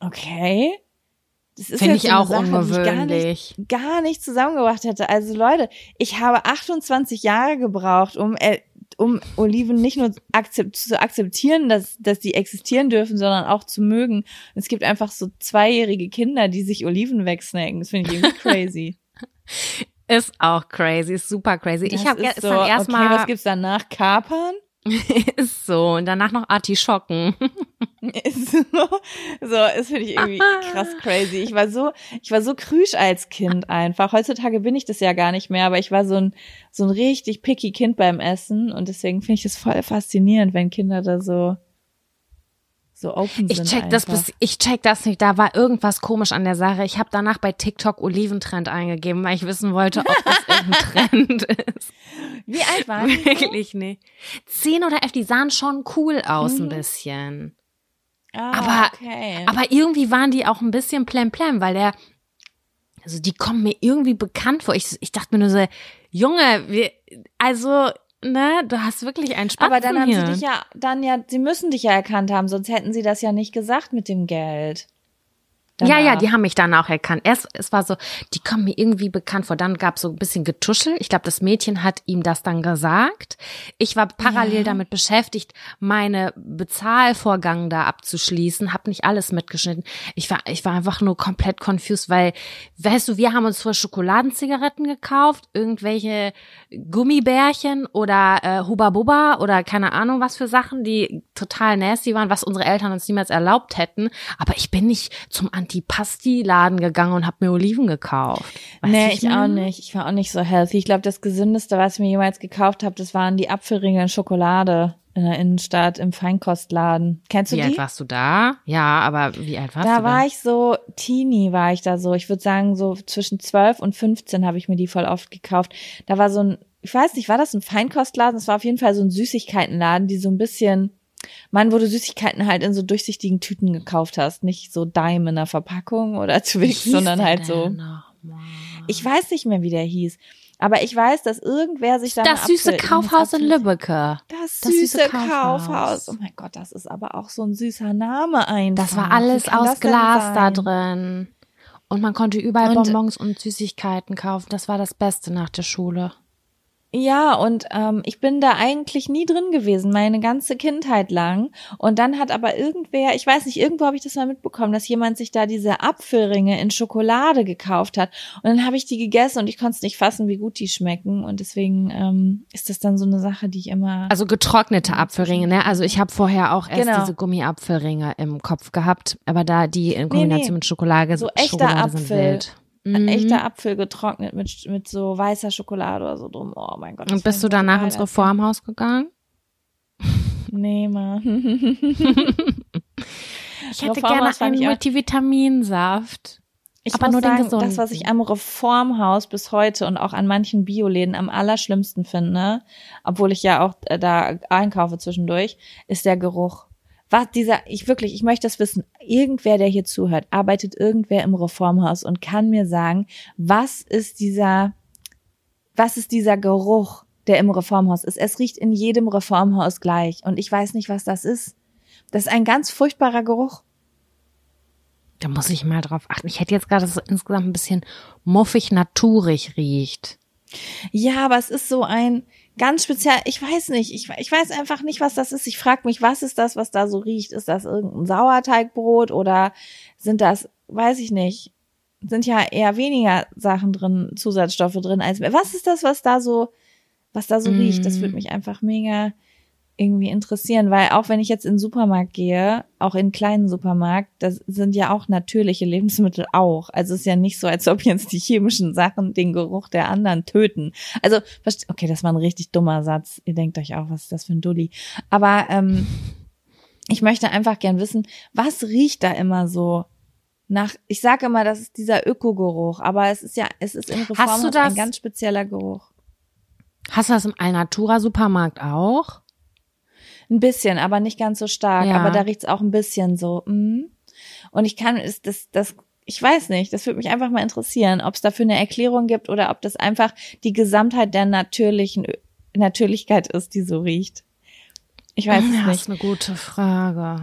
okay. Das ist Finde ich so auch Sache, die ich gar ungewöhnlich. nicht, gar nicht zusammengebracht hätte. Also Leute, ich habe 28 Jahre gebraucht, um äh, um Oliven nicht nur akzept, zu akzeptieren, dass, dass die existieren dürfen, sondern auch zu mögen. Es gibt einfach so zweijährige Kinder, die sich Oliven wegsnacken. Das finde ich irgendwie crazy. Ist auch crazy, ist super crazy. ich Das habe ist gestern so, okay, erstmal was gibt's danach? Kapern? ist so und danach noch Artischocken. Ist so, so, das finde ich irgendwie krass crazy. Ich war so, ich war so krüsch als Kind einfach. Heutzutage bin ich das ja gar nicht mehr, aber ich war so ein, so ein richtig picky Kind beim Essen und deswegen finde ich das voll faszinierend, wenn Kinder da so, so open Ich check das bis, ich check das nicht. Da war irgendwas komisch an der Sache. Ich habe danach bei TikTok Oliventrend eingegeben, weil ich wissen wollte, ob das irgendein Trend ist. Wie alt waren die? Wirklich nicht. Zehn oder elf, die sahen schon cool aus ein bisschen. Ah, Aber- okay. Aber irgendwie waren die auch ein bisschen plemplem, weil der, also die kommen mir irgendwie bekannt vor. Ich, ich dachte mir nur so, Junge, wir, also, ne, du hast wirklich einen Spatzen Aber dann haben hier. sie dich ja, dann ja, sie müssen dich ja erkannt haben, sonst hätten sie das ja nicht gesagt mit dem Geld. Ja, ja, Danach. die haben mich dann auch erkannt. Erst, es war so, die kommen mir irgendwie bekannt vor. Dann gab es so ein bisschen Getuschel. Ich glaube, das Mädchen hat ihm das dann gesagt. Ich war parallel Ja. damit beschäftigt, meine Bezahlvorgang da abzuschließen, habe nicht alles mitgeschnitten. Ich war, ich war einfach nur komplett confused, weil, weißt du, wir haben uns vor Schokoladenzigaretten gekauft, irgendwelche Gummibärchen oder äh, Huba Buba oder keine Ahnung was für Sachen, die total nasty waren, was unsere Eltern uns niemals erlaubt hätten. Aber ich bin nicht zum Antipasti-Laden gegangen und habe mir Oliven gekauft. Weißt nee, wie ich auch nicht. Ich war auch nicht so healthy. Ich glaube, das gesündeste, was ich mir jemals gekauft habe, das waren die Apfelringe in Schokolade in der Innenstadt im Feinkostladen. Kennst du Wie die? alt warst du da? Ja, aber wie alt warst da du war ich so Teenie, war ich da so. Ich würde sagen, so zwischen 12 und 15 habe ich mir die voll oft gekauft. Da war so ein, ich weiß nicht, war das ein Feinkostladen? Es war auf jeden Fall so ein Süßigkeitenladen, die so ein bisschen, Mann, wo du Süßigkeiten halt in so durchsichtigen Tüten gekauft hast. Nicht so Dime in der Verpackung oder Twix, sondern der halt so. Ich weiß nicht mehr, wie der hieß. Aber ich weiß, dass irgendwer sich da Das süße Apfel- Kaufhaus in Lübbecke. Das Das süße, süße Kaufhaus. Kaufhaus. Oh mein Gott, das ist aber auch so ein süßer Name einfach. Das war alles aus Glas da drin. Und man konnte überall Und- Bonbons und Süßigkeiten kaufen. Das war das Beste nach der Schule. Ja, und ähm, ich bin da eigentlich nie drin gewesen, meine ganze Kindheit lang. Und dann hat aber irgendwer, ich weiß nicht, irgendwo habe ich das mal mitbekommen, dass jemand sich da diese Apfelringe in Schokolade gekauft hat. Und dann habe ich die gegessen und ich konnte es nicht fassen, wie gut die schmecken. Und deswegen ähm, ist das dann so eine Sache, die ich immer. Also getrocknete Apfelringe, ne? Also ich habe vorher auch erst Genau. diese Gummiapfelringe im Kopf gehabt, aber da die in Kombination nee. mit Schokolade, So echter Schokolade sind Apfel. wild. Ein Mhm. echter Apfel getrocknet mit, mit so weißer Schokolade oder so drum. Oh mein Gott. Und bist du danach ins Reformhaus gegangen? Nee, Mann. Ich hätte Reformhaus gerne einen Multivitaminsaft. Ich Aber muss nur den sagen, gesunden. das, was ich am Reformhaus bis heute und auch an manchen Bioläden am allerschlimmsten finde, obwohl ich ja auch äh, da einkaufe zwischendurch, ist der Geruch. Was dieser, ich wirklich, ich möchte das wissen. Irgendwer, der hier zuhört, arbeitet irgendwer im Reformhaus und kann mir sagen, was ist dieser, was ist dieser Geruch, der im Reformhaus ist? Es riecht in jedem Reformhaus gleich und ich weiß nicht, was das ist. Das ist ein ganz furchtbarer Geruch. Da muss ich mal drauf achten. Ich hätte jetzt gerade, dass es insgesamt ein bisschen muffig naturig riecht. Ja, aber es ist so ein ganz speziell, ich weiß nicht, ich, ich weiß einfach nicht, was das ist. Ich frage mich, was ist das, was da so riecht? Ist das irgendein Sauerteigbrot oder sind das, weiß ich nicht, sind ja eher weniger Sachen drin, Zusatzstoffe drin als mehr. Was ist das, was da so, was da so riecht? Das würde mich einfach mega irgendwie interessieren, weil auch wenn ich jetzt in den Supermarkt gehe, auch in einen kleinen Supermarkt, das sind ja auch natürliche Lebensmittel auch. Also es ist ja nicht so, als ob jetzt die chemischen Sachen den Geruch der anderen töten. Also, okay, das war ein richtig dummer Satz. Ihr denkt euch auch, was ist das für ein Dulli? Aber ähm, ich möchte einfach gern wissen, was riecht da immer so nach, ich sage immer, das ist dieser Ökogeruch, aber es ist ja, es ist du das- ein ganz spezieller Geruch. Hast du das im Alnatura Supermarkt auch? Ein bisschen, aber nicht ganz so stark. Ja. Aber da riecht's auch ein bisschen so. Mm. Und ich kann, ist das, das, ich weiß nicht, das würde mich einfach mal interessieren, ob es dafür eine Erklärung gibt oder ob das einfach die Gesamtheit der natürlichen Natürlichkeit ist, die so riecht. Ich weiß ja, es Das nicht. ist eine gute Frage.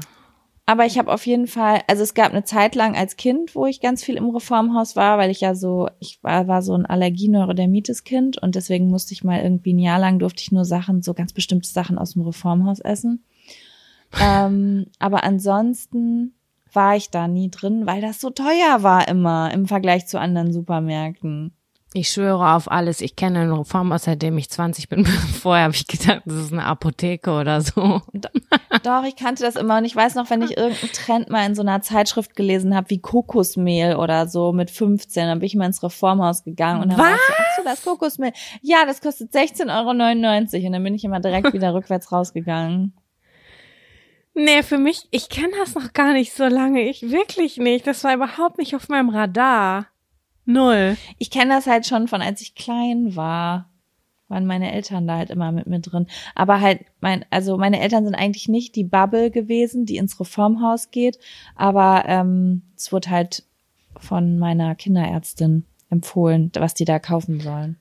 Aber ich habe auf jeden Fall, also es gab eine Zeit lang als Kind, wo ich ganz viel im Reformhaus war, weil ich ja so, ich war, war so ein Allergie-Neurodermitis-Kind und deswegen musste ich mal irgendwie ein Jahr lang durfte ich nur Sachen, so ganz bestimmte Sachen aus dem Reformhaus essen. ähm, aber ansonsten war ich da nie drin, weil das so teuer war immer im Vergleich zu anderen Supermärkten. Ich schwöre auf alles. Ich kenne ein Reformhaus, seitdem ich 20 bin. Vorher habe ich gedacht, das ist eine Apotheke oder so. Doch, ich kannte das immer und ich weiß noch, wenn ich irgendeinen Trend mal in so einer Zeitschrift gelesen habe, wie Kokosmehl oder so mit 15, dann bin ich mal ins Reformhaus gegangen und dann war ich so, ach so, das Kokosmehl. Ja, das kostet 16,99 Euro und dann bin ich immer direkt wieder rückwärts rausgegangen. Nee, für mich, ich kenne das noch gar nicht so lange. Ich wirklich nicht. Das war überhaupt nicht auf meinem Radar. Null. Ich kenne das halt schon von als ich klein war. Waren meine Eltern da halt immer mit mir drin. Aber halt, mein, also meine Eltern sind eigentlich nicht die Bubble gewesen, die ins Reformhaus geht. Aber ähm, es wurde halt von meiner Kinderärztin empfohlen, was die da kaufen sollen.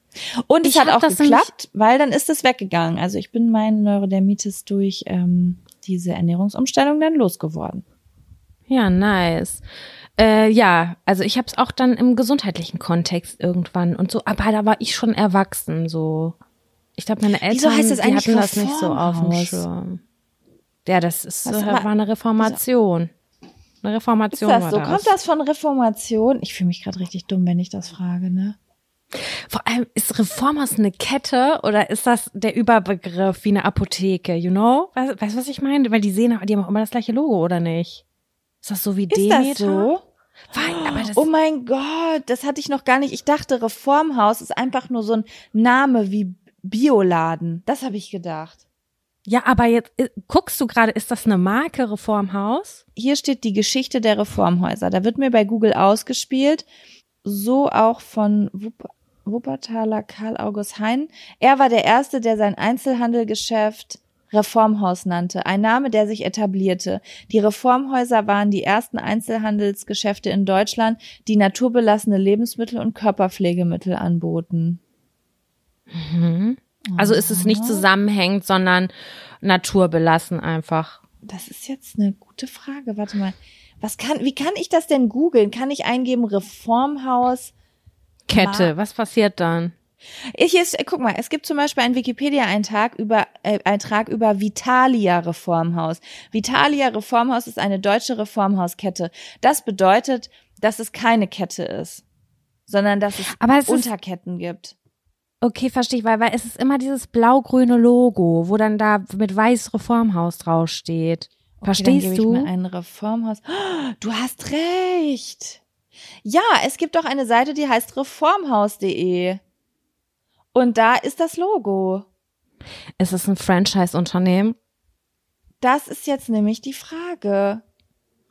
Und es Ich hat hab auch das geklappt, weil dann ist es weggegangen. Also ich bin meinen Neurodermitis durch ähm, diese Ernährungsumstellung dann losgeworden. Ja, nice. Äh, ja, also ich habe es auch dann im gesundheitlichen Kontext irgendwann und so, aber da war ich schon erwachsen, so. Ich glaube, meine Eltern, Wieso heißt das die hatten das nicht so auf dem? Schirm. Ja, das ist, Was war- eine Reformation. Eine Ist Reformation das war so? das. Kommt das von Reformation? Ich fühle mich gerade richtig dumm, wenn ich das frage, ne? Vor allem, ist Reformhaus eine Kette oder ist das der Überbegriff wie eine Apotheke, you know? Weißt weißt du, was ich meine? Weil die sehen, die haben auch immer das gleiche Logo, oder nicht? Ist das so wie Ist Demeter? das so? Weil, Oh mein Gott, das hatte ich noch gar nicht. Ich dachte, Reformhaus ist einfach nur so ein Name wie Bioladen. Das habe ich gedacht. ja, aber jetzt äh, guckst du gerade, ist das eine Marke Reformhaus? Hier steht die Geschichte der Reformhäuser. Da wird mir bei Google ausgespielt. So auch von Wupp Wuppertaler Karl August Hein. Er war der Erste, der sein Einzelhandelgeschäft Reformhaus nannte, ein Name, der sich etablierte. Die Reformhäuser waren die ersten Einzelhandelsgeschäfte in Deutschland, die naturbelassene Lebensmittel und Körperpflegemittel anboten. Also ist es nicht zusammenhängend, sondern naturbelassen einfach. Das ist jetzt eine gute Frage. Warte mal. Was kann, wie kann ich das denn googeln? Kann ich eingeben Reformhaus? Kette, was passiert dann? Ich ist, guck mal, es gibt zum Beispiel einen Wikipedia-Eintrag über, äh, Eintrag über Vitalia Reformhaus. Vitalia Reformhaus ist eine deutsche Reformhauskette. Das bedeutet, dass es keine Kette ist, sondern dass es, Aber es ist- Unterketten gibt. Okay, verstehe ich, weil, weil es ist immer dieses blau-grüne Logo, wo dann da mit weiß Reformhaus draufsteht. Okay, Verstehst dann gebe ich du? mir ein Reformhaus. Oh, Du hast recht. Ja, es gibt doch eine Seite, die heißt reformhaus.de. Und da ist das Logo. Ist es ein Franchise-Unternehmen? Das ist jetzt nämlich die Frage.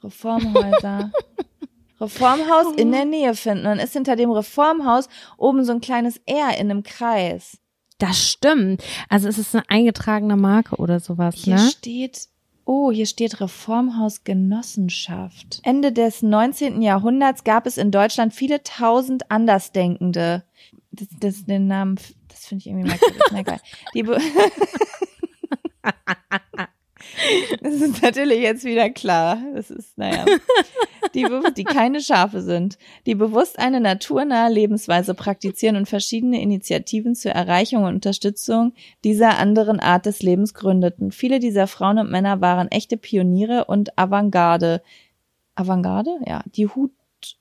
Reformhäuser. Reformhaus in der Nähe finden. Und ist hinter dem Reformhaus oben so ein kleines R in einem Kreis. Das stimmt. Also es ist eine eingetragene Marke oder sowas, Hier ne? steht, oh, hier steht Reformhaus Genossenschaft. Ende des 19. Jahrhunderts gab es in Deutschland viele tausend Andersdenkende. Das, das den Namen, das finde ich irgendwie merkwürdig. Na egal. Die Be- Das ist natürlich jetzt wieder klar. Das ist, naja. Die, die keine Schafe sind, die bewusst eine naturnahe Lebensweise praktizieren und verschiedene Initiativen zur Erreichung und Unterstützung dieser anderen Art des Lebens gründeten. Viele dieser Frauen und Männer waren echte Pioniere und Avantgarde. Avantgarde? Ja, die Hut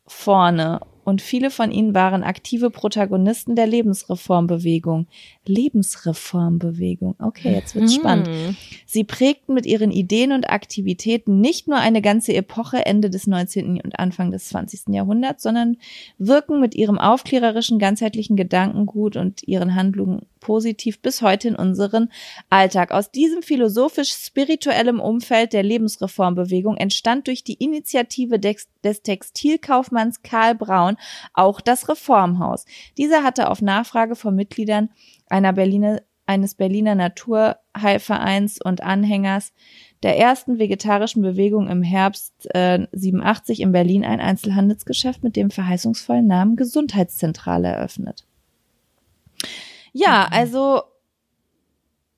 vorne. Und viele von ihnen waren aktive Protagonisten der Lebensreformbewegung. Lebensreformbewegung. Okay, jetzt wird's spannend. Hm. Sie prägten mit ihren Ideen und Aktivitäten nicht nur eine ganze Epoche Ende des 19. und Anfang des 20. Jahrhunderts, sondern wirken mit ihrem aufklärerischen, ganzheitlichen Gedankengut und ihren Handlungen positiv bis heute in unseren Alltag. Aus diesem philosophisch-spirituellem Umfeld der Lebensreformbewegung entstand durch die Initiative des, des Textilkaufmanns Karl Braun auch das Reformhaus. Dieser hatte auf Nachfrage von Mitgliedern einer Berliner, eines Berliner Naturheilvereins und Anhängers der ersten vegetarischen Bewegung im Herbst äh, 87 in Berlin ein Einzelhandelsgeschäft mit dem verheißungsvollen Namen Gesundheitszentrale eröffnet. Ja, also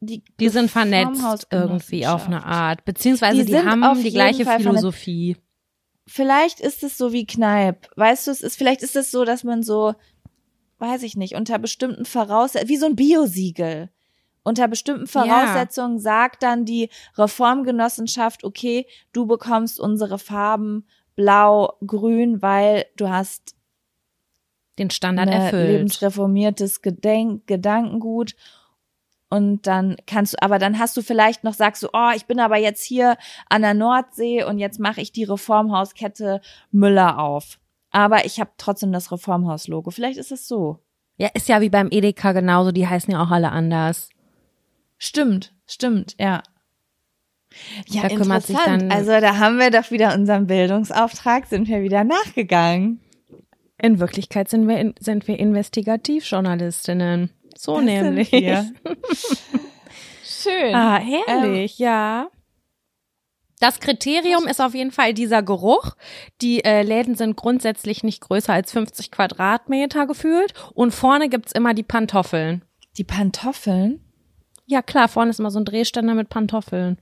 die, Die sind vernetzt irgendwie auf eine Art. Beziehungsweise die, Die haben die gleiche Fall. Philosophie. vielleicht ist es so wie Kneipp. Weißt du, es ist, vielleicht ist es so, dass man so, weiß ich nicht, unter bestimmten Voraussetzungen, wie so ein Biosiegel. Unter bestimmten Voraussetzungen sagt dann die Reformgenossenschaft, okay, du bekommst unsere Farben blau, grün, weil du hast Den Standard ein erfüllt. lebensreformiertes Gedenk Gedankengut. Und dann kannst du, aber dann hast du vielleicht noch, sagst du, oh, ich bin aber jetzt hier an der Nordsee und jetzt mache ich die Reformhauskette Müller auf. Aber ich habe trotzdem das Reformhaus-Logo. Vielleicht ist es so. Ja, ist ja wie beim Edeka genauso, die heißen ja auch alle anders. Stimmt, stimmt, ja. Ja, Da kümmert sich dann- also da haben wir doch wieder unseren Bildungsauftrag, sind wir wieder nachgegangen. In Wirklichkeit sind wir, in, sind wir Investigativjournalistinnen. So Das nämlich. wir. Schön. Ah, herrlich, ja. Das Kriterium ist auf jeden Fall dieser Geruch. Die äh, Läden sind grundsätzlich nicht größer als 50 Quadratmeter gefühlt. Und vorne gibt's immer die Pantoffeln. Die Pantoffeln. Ja, klar, vorne ist immer so ein Drehständer mit Pantoffeln.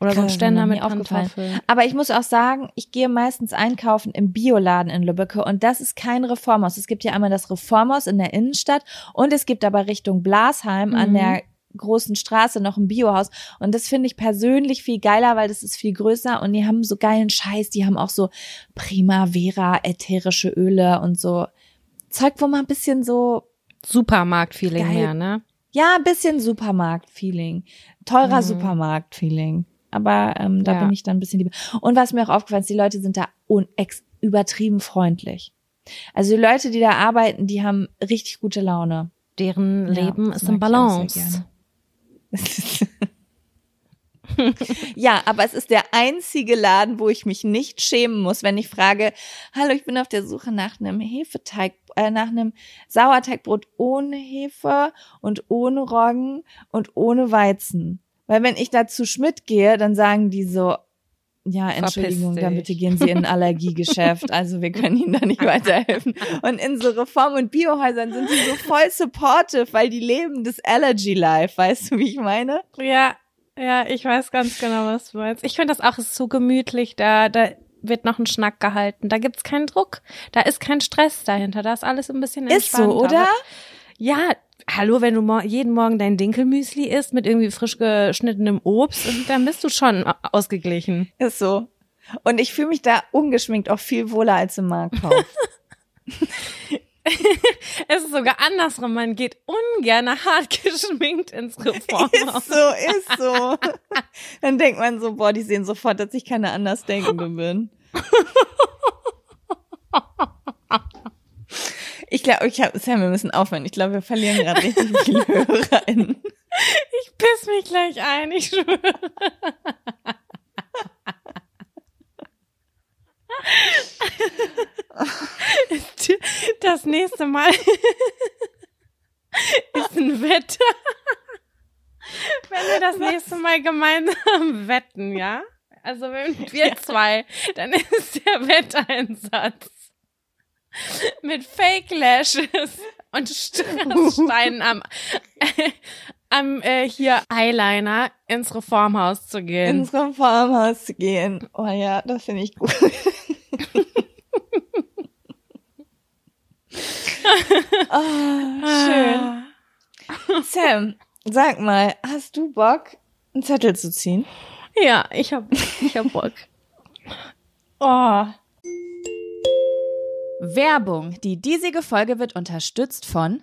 Oder so ein Ständer mit aufgefallen. Aber ich muss auch sagen, ich gehe meistens einkaufen im Bioladen in Lübbecke und das ist kein Reformhaus. Es gibt ja einmal das Reformhaus in der Innenstadt und es gibt aber Richtung Blasheim an Mhm. der großen Straße noch ein Biohaus und das finde ich persönlich viel geiler, weil das ist viel größer und die haben so geilen Scheiß, die haben auch so Primavera ätherische Öle und so Zeug, wo man ein bisschen so Supermarkt-Feeling mehr, ne? Ja, ein bisschen Supermarkt-Feeling. Teurer Mhm. Supermarkt-Feeling. Aber ähm, da Ja. bin ich dann ein bisschen lieber. Und was mir auch aufgefallen ist, die Leute sind da übertrieben freundlich. Also die Leute, die da arbeiten, die haben richtig gute Laune. Deren Ja, Leben das ist sehr Balance. ja, aber es ist der einzige Laden, wo ich mich nicht schämen muss, wenn ich frage, hallo, ich bin auf der Suche nach einem Hefeteig, äh, nach einem Sauerteigbrot ohne Hefe und ohne Roggen und ohne Weizen. Weil wenn ich da zu Schmidt gehe, dann sagen die so, ja, Entschuldigung, dann bitte gehen Sie in ein Allergiegeschäft. Also wir können Ihnen da nicht weiterhelfen. Und in so Reform- und Biohäusern sind die so voll supportive, weil die leben das Allergy Life. Weißt du, wie ich meine? Ja, ja, ich weiß ganz genau, was du meinst. Ich finde das auch, ist so gemütlich, da, da wird noch ein Schnack gehalten. Da gibt's keinen Druck, da ist kein Stress dahinter, da ist alles ein bisschen Ist so, entspannter. oder? Ja, hallo, wenn du mor jeden Morgen dein Dinkelmüsli isst mit irgendwie frisch geschnittenem Obst, dann bist du schon ausgeglichen. Ist so. Und ich fühle mich da ungeschminkt auch viel wohler als im Marktkauf. Es ist sogar andersrum, man geht ungern hart geschminkt ins Reformhaus. ist so, ist so. Dann denkt man so, boah, die sehen sofort, dass ich keine Andersdenkende bin. Ich glaube, ich hab, Sam, wir müssen aufhören. Ich glaube, wir verlieren gerade richtig viele HörerInnen. Ich piss mich gleich ein, ich schwöre. Das nächste Mal ist ein Wetter. Wenn wir das nächste Mal gemeinsam wetten, ja? Also wenn wir zwei, dann ist der Wetteinsatz mit Fake Lashes und Strasssteinen am, am äh, hier Eyeliner ins Reformhaus zu gehen. ins Reformhaus zu gehen. Oh ja, das finde ich gut. Oh, schön. Sam, sag mal, hast du Bock, einen Zettel zu ziehen? Ja, ich hab, ich hab Bock. Oh. Werbung. Die diesige Folge wird unterstützt von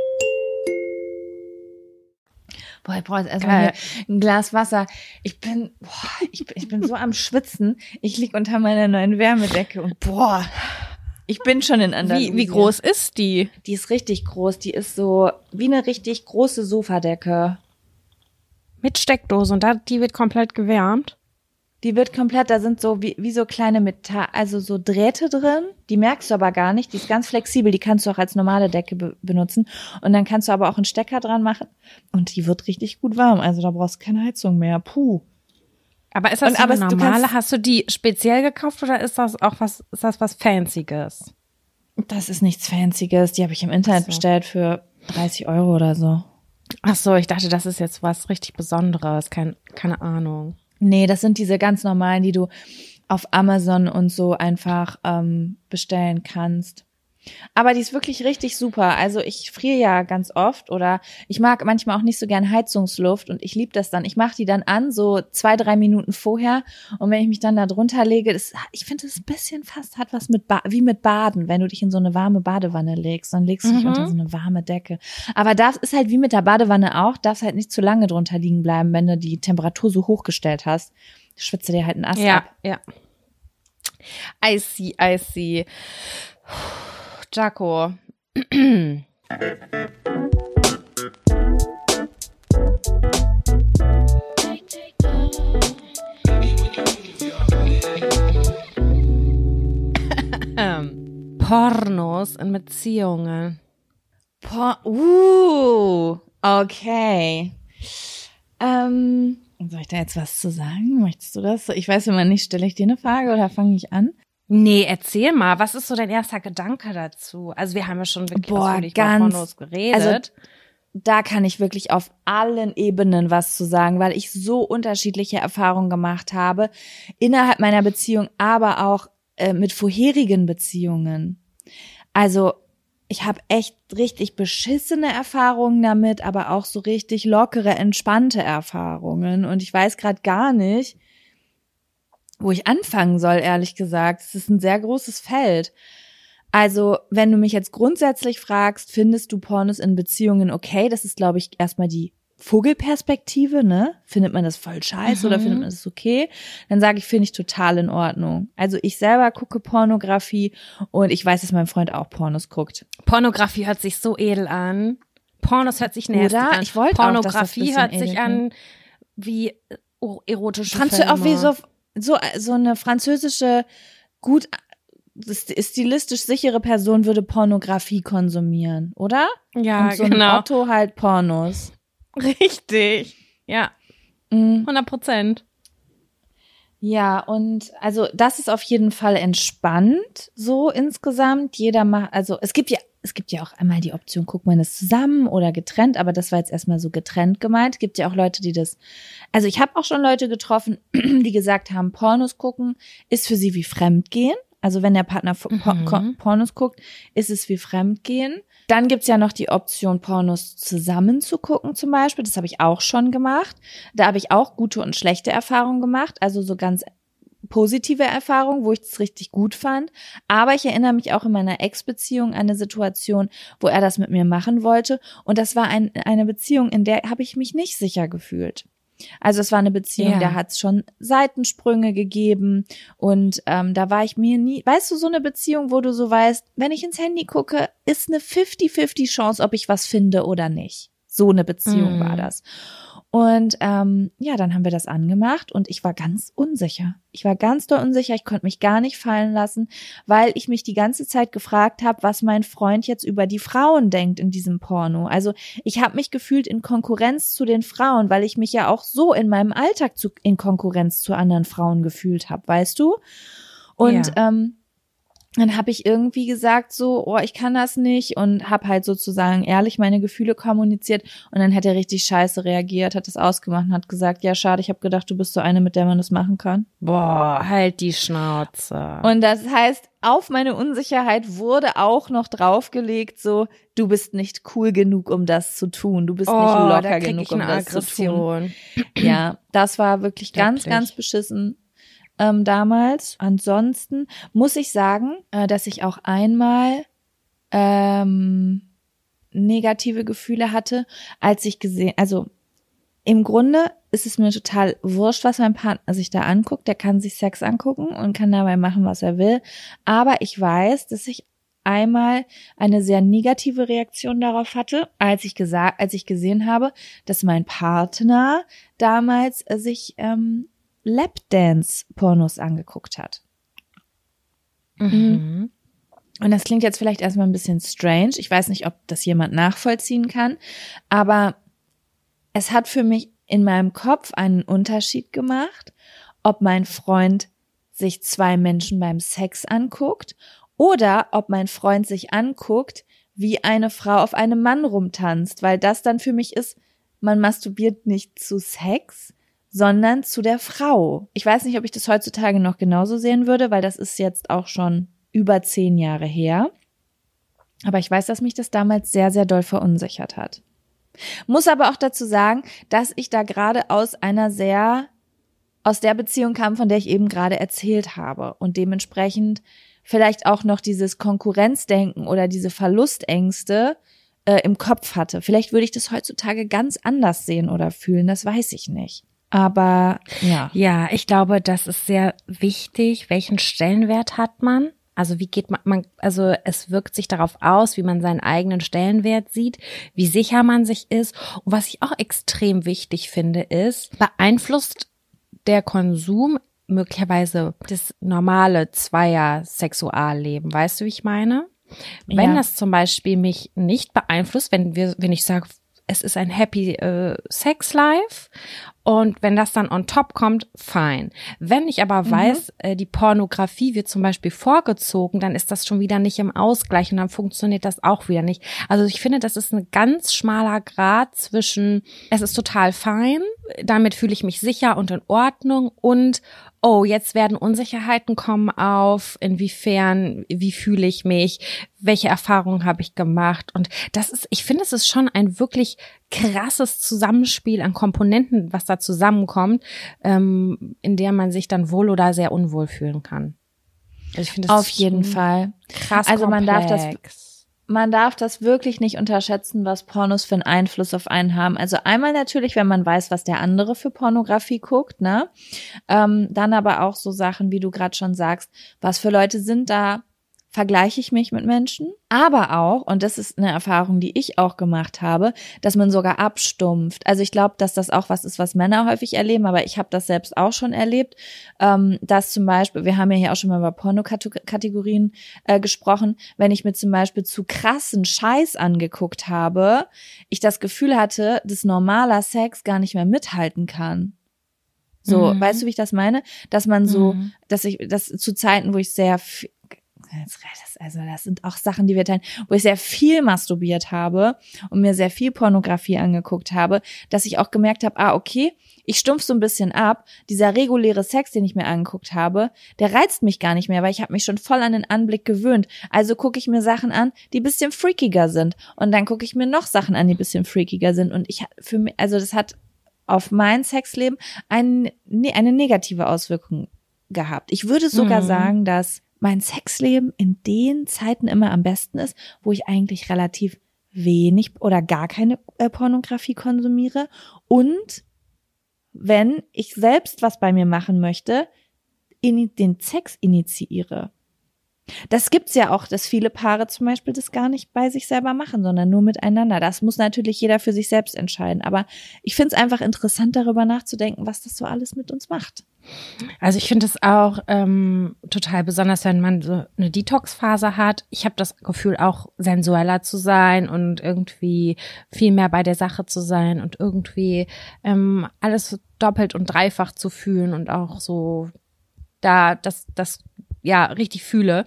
Boah, ich brauche jetzt erstmal ein Glas Wasser. Ich bin, boah, ich bin, ich bin so am Schwitzen. Ich lieg unter meiner neuen Wärmedecke und boah, ich bin schon in Andalusien. Wie, wie groß ist die? Die ist richtig groß. Die ist so wie eine richtig große Sofadecke. Mit Steckdose und da, die wird komplett gewärmt. Die wird komplett, da sind so wie, wie so kleine Metall, also so Drähte drin. Die merkst du aber gar nicht. Die ist ganz flexibel. Die kannst du auch als normale Decke be benutzen. Und dann kannst du aber auch einen Stecker dran machen. Und die wird richtig gut warm. Also da brauchst du keine Heizung mehr. Puh. Aber ist das Und- so aber eine du normale? kannst- Hast du die speziell gekauft oder ist das auch was, ist das was Fancyes? Das ist nichts Fancyes. Die habe ich im Internet so. bestellt für 30 Euro oder so. Ach so, ich dachte, das ist jetzt was richtig Besonderes. Kein, keine Ahnung. Nee, das sind diese ganz normalen, die du auf Amazon und so einfach ähm, bestellen kannst. Aber die ist wirklich richtig super. Also ich friere ja ganz oft oder ich mag manchmal auch nicht so gern Heizungsluft und ich liebe das dann. Ich mache die dann an, so zwei, drei Minuten vorher und wenn ich mich dann da drunter lege, das, ich finde das ein bisschen fast hat was mit ba wie mit Baden, wenn du dich in so eine warme Badewanne legst, dann legst du dich Mhm. unter so eine warme Decke. Aber das ist halt wie mit der Badewanne auch, darfst halt nicht zu lange drunter liegen bleiben, wenn du die Temperatur so hochgestellt hast. Schwitze dir halt einen Ast ab. ja. I see, I see. Jaco. Pornos in Beziehungen. Por uh, okay. Ähm, soll ich da jetzt was zu sagen? Möchtest du das? Ich weiß immer nicht, stelle ich dir eine Frage oder fange ich an? Nee, erzähl mal, was ist so dein erster Gedanke dazu? Also wir haben ja schon wirklich Boah, ganz- geredet. also Da kann ich wirklich auf allen Ebenen was zu sagen, weil ich so unterschiedliche Erfahrungen gemacht habe innerhalb meiner Beziehung, aber auch äh, mit vorherigen Beziehungen. Also ich habe echt richtig beschissene Erfahrungen damit, aber auch so richtig lockere, entspannte Erfahrungen. Und ich weiß gerade gar nicht, wo ich anfangen soll, ehrlich gesagt. Es ist ein sehr großes Feld. Also, wenn du mich jetzt grundsätzlich fragst, findest du Pornos in Beziehungen okay? Das ist, glaube ich, erstmal die Vogelperspektive, ne? Findet man das voll scheiße oder Mhm. findet man das okay? Dann sage ich, finde ich total in Ordnung. Also ich selber gucke Pornografie und ich weiß, dass mein Freund auch Pornos guckt. Pornografie hört sich so edel an. Pornos hört sich nasty Oder? an. Ich wollte auch, dass das Pornografie hört sich an wie äh, erotische Franzö Filme. auch wie so, so, so eine französische, gut stilistisch sichere Person würde Pornografie konsumieren, oder? Ja, und so ein genau. Otto halt Pornos. Richtig. Ja, Mhm. 100 Prozent. Ja, und also das ist auf jeden Fall entspannt, so insgesamt. Jeder macht, also es gibt ja, es gibt ja auch einmal die Option, guckt man es zusammen oder getrennt, aber das war jetzt erstmal so getrennt gemeint. Gibt ja auch Leute, die das, also ich habe auch schon Leute getroffen, die gesagt haben, Pornos gucken ist für sie wie Fremdgehen. Also wenn der Partner Mhm. Por- Pornos guckt, ist es wie Fremdgehen. Dann gibt's ja noch die Option, Pornos zusammen zu gucken zum Beispiel. Das habe ich auch schon gemacht. Da habe ich auch gute und schlechte Erfahrungen gemacht. Also so ganz positive Erfahrungen, wo ich es richtig gut fand. Aber ich erinnere mich auch in meiner Ex-Beziehung an eine Situation, wo er das mit mir machen wollte. Und das war ein, eine Beziehung, in der habe ich mich nicht sicher gefühlt. Also es war eine Beziehung, Ja. da hat es schon Seitensprünge gegeben und ähm, da war ich mir nie, weißt du, so eine Beziehung, wo du so weißt, wenn ich ins Handy gucke, ist eine 50-50 Chance, ob ich was finde oder nicht. So eine Beziehung Mhm. war das. Und ähm, ja, dann haben wir das angemacht und ich war ganz unsicher. Ich war ganz doll unsicher, ich konnte mich gar nicht fallen lassen, weil ich mich die ganze Zeit gefragt habe, was mein Freund jetzt über die Frauen denkt in diesem Porno. Also ich habe mich gefühlt in Konkurrenz zu den Frauen, weil ich mich ja auch so in meinem Alltag zu, in Konkurrenz zu anderen Frauen gefühlt habe, weißt du? Und Ja. ähm, dann habe ich irgendwie gesagt so, oh, ich kann das nicht und habe halt sozusagen ehrlich meine Gefühle kommuniziert und dann hat er richtig scheiße reagiert, hat das ausgemacht und hat gesagt, ja schade, ich habe gedacht, du bist so eine, mit der man das machen kann. Boah, halt die Schnauze. Und das heißt, auf meine Unsicherheit wurde auch noch draufgelegt, so, du bist nicht cool genug, um das zu tun. Du bist nicht Oh, da locker genug, um das zu tun. Aggression. Ja, das war wirklich ganz, ganz beschissen ähm, damals. Ansonsten muss ich sagen, äh, dass ich auch einmal ähm, negative Gefühle hatte, als ich gesehen, also im Grunde ist es mir total wurscht, was mein Partner sich da anguckt. Der kann sich Sex angucken und kann dabei machen, was er will. Aber ich weiß, dass ich einmal eine sehr negative Reaktion darauf hatte, als ich gesagt, als ich gesehen habe, dass mein Partner damals äh, sich ähm, Lapdance-Pornos angeguckt hat. Mhm. Und das klingt jetzt vielleicht erstmal ein bisschen strange. Ich weiß nicht, ob das jemand nachvollziehen kann, aber es hat für mich in meinem Kopf einen Unterschied gemacht, ob mein Freund sich zwei Menschen beim Sex anguckt oder ob mein Freund sich anguckt, wie eine Frau auf einem Mann rumtanzt, weil das dann für mich ist, man masturbiert nicht zu Sex, sondern zu der Frau. Ich weiß nicht, ob ich das heutzutage noch genauso sehen würde, weil das ist jetzt auch schon über zehn Jahre her. Aber ich weiß, dass mich das damals sehr, sehr doll verunsichert hat. Muss aber auch dazu sagen, dass ich da gerade aus einer sehr, aus der Beziehung kam, von der ich eben gerade erzählt habe und dementsprechend vielleicht auch noch dieses Konkurrenzdenken oder diese Verlustängste äh, im Kopf hatte. Vielleicht würde ich das heutzutage ganz anders sehen oder fühlen, das weiß ich nicht. Aber ja. Ja, ich glaube, das ist sehr wichtig. Welchen Stellenwert hat man? Also wie geht man, man, also es wirkt sich darauf aus, wie man seinen eigenen Stellenwert sieht, wie sicher man sich ist. Und was ich auch extrem wichtig finde, ist, beeinflusst der Konsum möglicherweise das normale Zweier-Sexualleben. Weißt du, wie ich meine? Wenn Ja. das zum Beispiel mich nicht beeinflusst, wenn wir, wenn ich sage, es ist ein happy äh, Sex Life und wenn das dann on top kommt, fein. Wenn ich aber weiß, äh, die Pornografie wird zum Beispiel vorgezogen, dann ist das schon wieder nicht im Ausgleich und dann funktioniert das auch wieder nicht. Also ich finde, das ist ein ganz schmaler Grad zwischen, es ist total fein, damit fühle ich mich sicher und in Ordnung und oh, jetzt werden Unsicherheiten kommen auf, inwiefern, wie fühle ich mich, welche Erfahrungen habe ich gemacht und das ist, ich finde, es ist schon ein wirklich krasses Zusammenspiel an Komponenten, was da zusammenkommt, ähm, in der man sich dann wohl oder sehr unwohl fühlen kann. Also ich finde, das Auf jeden Fall. krass Also man darf das- man darf das wirklich nicht unterschätzen, was Pornos für einen Einfluss auf einen haben. Also einmal natürlich, wenn man weiß, was der andere für Pornografie guckt, ne? Ähm, dann aber auch so Sachen, wie du gerade schon sagst, was für Leute sind da vergleiche ich mich mit Menschen, aber auch, und das ist eine Erfahrung, die ich auch gemacht habe, dass man sogar abstumpft. Also ich glaube, dass das auch was ist, was Männer häufig erleben, aber ich habe das selbst auch schon erlebt, ähm, dass zum Beispiel, wir haben ja hier auch schon mal über Pornokategorien äh, gesprochen, wenn ich mir zum Beispiel zu krassen Scheiß angeguckt habe, ich das Gefühl hatte, dass normaler Sex gar nicht mehr mithalten kann. So, mhm. weißt du, wie ich das meine? Dass man so, mhm. dass ich, das zu Zeiten, wo ich sehr das, also das sind auch Sachen, die wir teilen, wo ich sehr viel masturbiert habe und mir sehr viel Pornografie angeguckt habe, dass ich auch gemerkt habe, ah, okay, ich stumpf so ein bisschen ab. Dieser reguläre Sex, den ich mir angeguckt habe, der reizt mich gar nicht mehr, weil ich habe mich schon voll an den Anblick gewöhnt. Also gucke ich mir Sachen an, die bisschen freakiger sind. Und dann gucke ich mir noch Sachen an, die bisschen freakiger sind. Und ich für mich, also das hat auf mein Sexleben ein, eine negative Auswirkung gehabt. Ich würde sogar mhm. sagen, dass mein Sexleben in den Zeiten immer am besten ist, wo ich eigentlich relativ wenig oder gar keine äh, Pornografie konsumiere und wenn ich selbst was bei mir machen möchte, in den Sex initiiere. Das gibt's ja auch, dass viele Paare zum Beispiel das gar nicht bei sich selber machen, sondern nur miteinander. Das muss natürlich jeder für sich selbst entscheiden. Aber ich finde es einfach interessant, darüber nachzudenken, was das so alles mit uns macht. Also ich finde es auch ähm, total besonders, wenn man so eine Detox-Phase hat. Ich habe das Gefühl, auch sensueller zu sein und irgendwie viel mehr bei der Sache zu sein und irgendwie ähm, alles doppelt und dreifach zu fühlen und auch so da das das ja richtig fühle.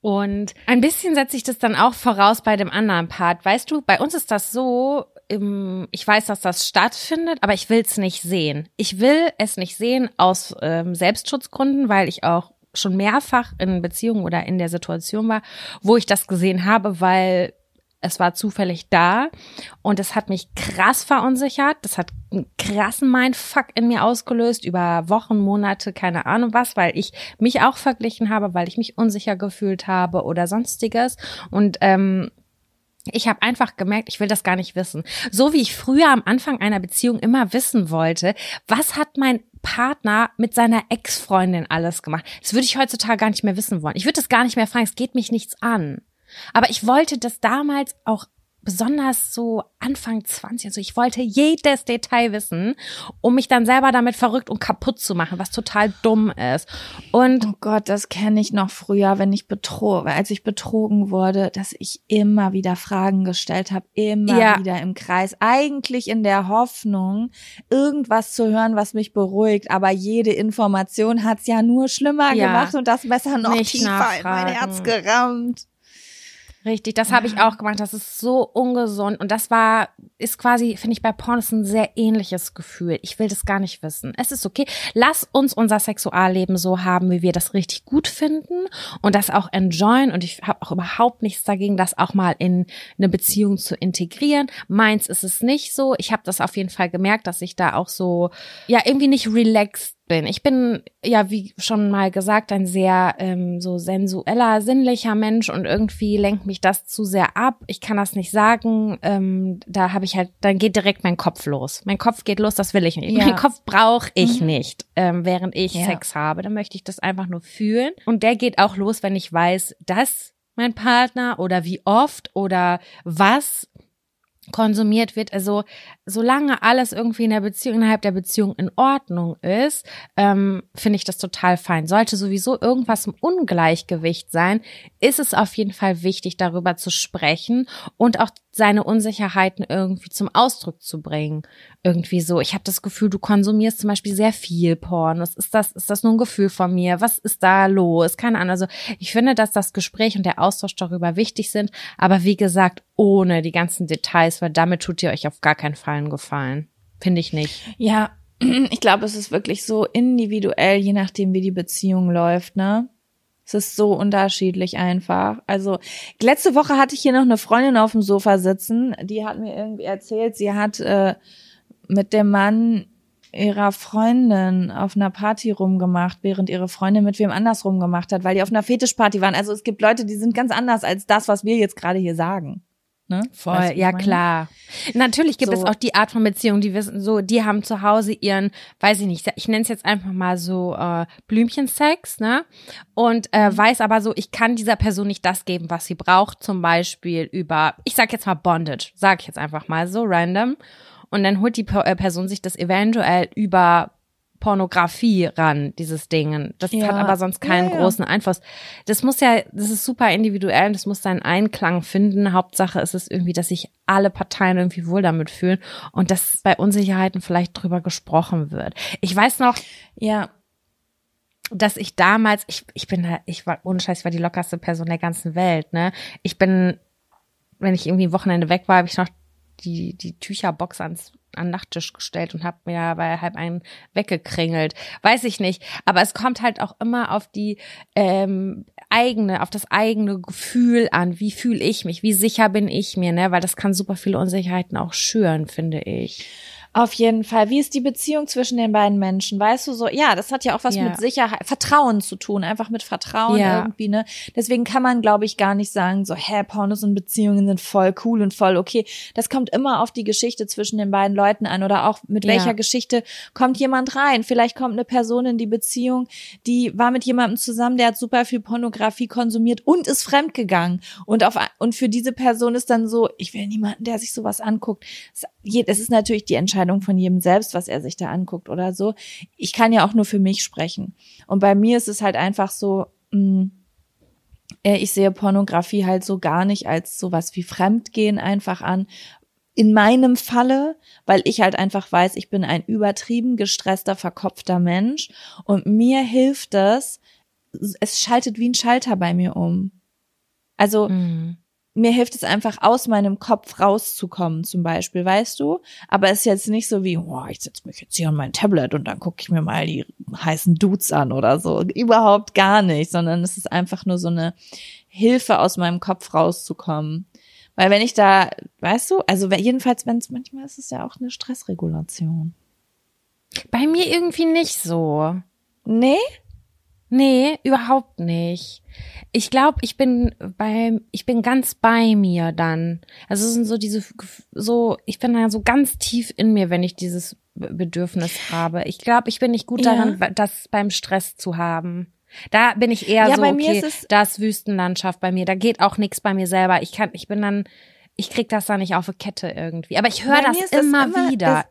Und ein bisschen setze ich das dann auch voraus bei dem anderen Part. Weißt du, bei uns ist das so, ich weiß, dass das stattfindet, aber ich will es nicht sehen. Ich will es nicht sehen aus ähm, Selbstschutzgründen, weil ich auch schon mehrfach in Beziehungen oder in der Situation war, wo ich das gesehen habe, weil es war zufällig da und es hat mich krass verunsichert. Das hat einen krassen Mindfuck in mir ausgelöst über Wochen, Monate, keine Ahnung was, weil ich mich auch verglichen habe, weil ich mich unsicher gefühlt habe oder sonstiges. Und ähm, ich habe einfach gemerkt, ich will das gar nicht wissen. So wie ich früher am Anfang einer Beziehung immer wissen wollte, was hat mein Partner mit seiner Ex-Freundin alles gemacht? Das würde ich heutzutage gar nicht mehr wissen wollen. Ich würde das gar nicht mehr fragen, es geht mich nichts an. Aber ich wollte das damals auch besonders so Anfang 20, also ich wollte jedes Detail wissen, um mich dann selber damit verrückt und kaputt zu machen, was total dumm ist. Und oh Gott, das kenne ich noch früher, wenn ich betrogen, als ich betrogen wurde, dass ich immer wieder Fragen gestellt habe, immer ja. wieder im Kreis, eigentlich in der Hoffnung, irgendwas zu hören, was mich beruhigt, aber jede Information hat's ja nur schlimmer ja. gemacht und das Messer noch Nicht tiefer nachfragen. in mein Herz gerammt. Richtig, das habe ich auch gemacht. Das ist so ungesund. Und das war, ist quasi, finde ich, bei Pornos ein sehr ähnliches Gefühl. Ich will das gar nicht wissen. Es ist okay. Lass uns unser Sexualleben so haben, wie wir das richtig gut finden und das auch enjoyen. Und ich habe auch überhaupt nichts dagegen, das auch mal in eine Beziehung zu integrieren. Meins ist es nicht so. Ich habe das auf jeden Fall gemerkt, dass ich da auch so, ja, irgendwie nicht relaxed bin. Ich bin ja, wie schon mal gesagt, ein sehr ähm, so sensueller, sinnlicher Mensch und irgendwie lenkt mich das zu sehr ab. Ich kann das nicht sagen. Ähm, da habe ich halt, dann geht direkt mein Kopf los. Mein Kopf geht los, das will ich nicht. Ja. Mein Kopf brauche ich mhm. nicht, ähm, während ich ja. Sex habe. Dann möchte ich das einfach nur fühlen. Und der geht auch los, wenn ich weiß, dass mein Partner oder wie oft oder was konsumiert wird. Also solange alles irgendwie in der Beziehung, innerhalb der Beziehung in Ordnung ist, ähm, finde ich das total fein. Sollte sowieso irgendwas im Ungleichgewicht sein, ist es auf jeden Fall wichtig, darüber zu sprechen und auch seine Unsicherheiten irgendwie zum Ausdruck zu bringen. Irgendwie so. Ich habe das Gefühl, du konsumierst zum Beispiel sehr viel Porn. Was ist das? Ist das nur ein Gefühl von mir? Was ist da los? Keine Ahnung. Also ich finde, dass das Gespräch und der Austausch darüber wichtig sind. Aber wie gesagt, ohne die ganzen Details, weil damit tut ihr euch auf gar keinen Fall einen Gefallen. Finde ich nicht. Ja, ich glaube, es ist wirklich so individuell, je nachdem, wie die Beziehung läuft, ne? Es ist so unterschiedlich einfach. Also letzte Woche hatte ich hier noch eine Freundin auf dem Sofa sitzen, die hat mir irgendwie erzählt, sie hat äh, mit dem Mann ihrer Freundin auf einer Party rumgemacht, während ihre Freundin mit wem anders rumgemacht hat, weil die auf einer Fetischparty waren. Also es gibt Leute, die sind ganz anders als das, was wir jetzt gerade hier sagen. Ne? Voll, Weißt du, ja meine? klar. Natürlich gibt es So. auch die Art von Beziehung, die wissen so, die haben zu Hause ihren, weiß ich nicht, ich nenne es jetzt einfach mal so äh, Blümchensex, ne? Und äh, Mhm. weiß aber so, ich kann dieser Person nicht das geben, was sie braucht, zum Beispiel über, ich sag jetzt mal Bondage, sag ich jetzt einfach mal so random. Und dann holt die äh, Person sich das eventuell über Pornografie ran, dieses Ding. Das Ja. hat aber sonst keinen Ja, ja. großen Einfluss. Das muss ja, das ist super individuell und das muss seinen Einklang finden. Hauptsache ist es irgendwie, dass sich alle Parteien irgendwie wohl damit fühlen und dass bei Unsicherheiten vielleicht drüber gesprochen wird. Ich weiß noch, Ja, dass ich damals, ich, ich bin da, ich war, ohne Scheiß, ich war die lockerste Person der ganzen Welt, ne? Ich bin, wenn ich irgendwie Wochenende weg war, habe ich noch die, die Tücherbox ans, an den Nachttisch gestellt und habe mir bei halb einen weggekringelt. Weiß ich nicht. Aber es kommt halt auch immer auf die ähm, eigene, auf das eigene Gefühl an. Wie fühle ich mich? Wie sicher bin ich mir, ne? Weil das kann super viele Unsicherheiten auch schüren, finde ich. Auf jeden Fall. Wie ist die Beziehung zwischen den beiden Menschen? Weißt du so, ja, das hat ja auch was Ja. mit Sicherheit, Vertrauen zu tun, einfach mit Vertrauen Ja. irgendwie, ne? Deswegen kann man, glaube ich, gar nicht sagen, so, hä, Pornos und Beziehungen sind voll cool und voll okay. Das kommt immer auf die Geschichte zwischen den beiden Leuten an oder auch mit Ja. welcher Geschichte kommt jemand rein. Vielleicht kommt eine Person in die Beziehung, die war mit jemandem zusammen, der hat super viel Pornografie konsumiert und ist fremdgegangen. Und auf, und für diese Person ist dann so, ich will niemanden, der sich sowas anguckt. Es ist natürlich die Entscheidung von jedem selbst, was er sich da anguckt oder so. Ich kann ja auch nur für mich sprechen. Und bei mir ist es halt einfach so, mh, äh, ich sehe Pornografie halt so gar nicht als sowas wie Fremdgehen einfach an. In meinem Falle, weil ich halt einfach weiß, ich bin ein übertrieben gestresster, verkopfter Mensch und mir hilft es, es schaltet wie ein Schalter bei mir um. Also Mhm. Mir hilft es einfach aus meinem Kopf rauszukommen, zum Beispiel, weißt du? Aber es ist jetzt nicht so wie, oh, ich setze mich jetzt hier an mein Tablet und dann gucke ich mir mal die heißen Dudes an oder so. Überhaupt gar nicht, sondern es ist einfach nur so eine Hilfe aus meinem Kopf rauszukommen. Weil wenn ich da, weißt du, also jedenfalls, wenn es manchmal ist es ja auch eine Stressregulation. Bei mir irgendwie nicht so. Nee? Nee, überhaupt nicht. Ich glaube, ich bin beim, ich bin ganz bei mir dann. Also es sind so diese, so, ich bin da so ganz tief in mir, wenn ich dieses Bedürfnis habe. Ich glaube, ich bin nicht gut Ja. daran, das beim Stress zu haben. Da bin ich eher Ja, so, bei mir okay, ist es- das Wüstenlandschaft bei mir, da geht auch nichts bei mir selber. Ich kann, ich bin dann, ich krieg das da nicht auf die Kette irgendwie. Aber ich höre Bei das, das immer- wieder.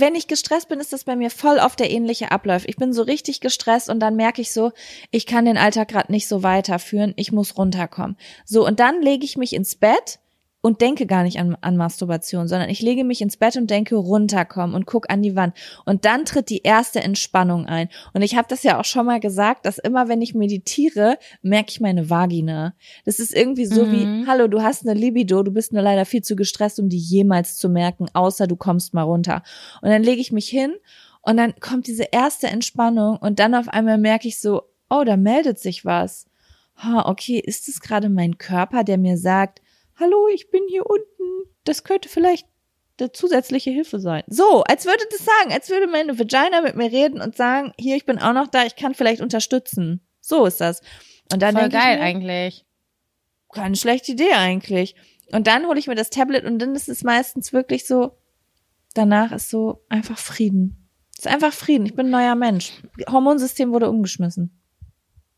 Wenn ich gestresst bin, ist das bei mir voll oft der ähnliche Ablauf. Ich bin so richtig gestresst und dann merke ich so, ich kann den Alltag gerade nicht so weiterführen, ich muss runterkommen. So, und dann lege ich mich ins Bett und denke gar nicht an, an Masturbation, sondern ich lege mich ins Bett und denke runterkommen und guck an die Wand. Und dann tritt die erste Entspannung ein. Und ich habe das ja auch schon mal gesagt, dass immer wenn ich meditiere, merke ich meine Vagina. Das ist irgendwie so Mhm. wie, hallo, du hast eine Libido, du bist nur leider viel zu gestresst, um die jemals zu merken, außer du kommst mal runter. Und dann lege ich mich hin und dann kommt diese erste Entspannung und dann auf einmal merke ich so, oh, da meldet sich was. Ha, okay, ist es gerade mein Körper, der mir sagt, hallo, ich bin hier unten. Das könnte vielleicht eine zusätzliche Hilfe sein. So, als würde das sagen, als würde meine Vagina mit mir reden und sagen, hier, ich bin auch noch da, ich kann vielleicht unterstützen. So ist das. Und dann Voll geil mir, eigentlich. keine schlechte Idee eigentlich. Und dann hole ich mir das Tablet und dann ist es meistens wirklich so, danach ist so einfach Frieden. Es ist einfach Frieden. Ich bin ein neuer Mensch. Hormonsystem wurde umgeschmissen.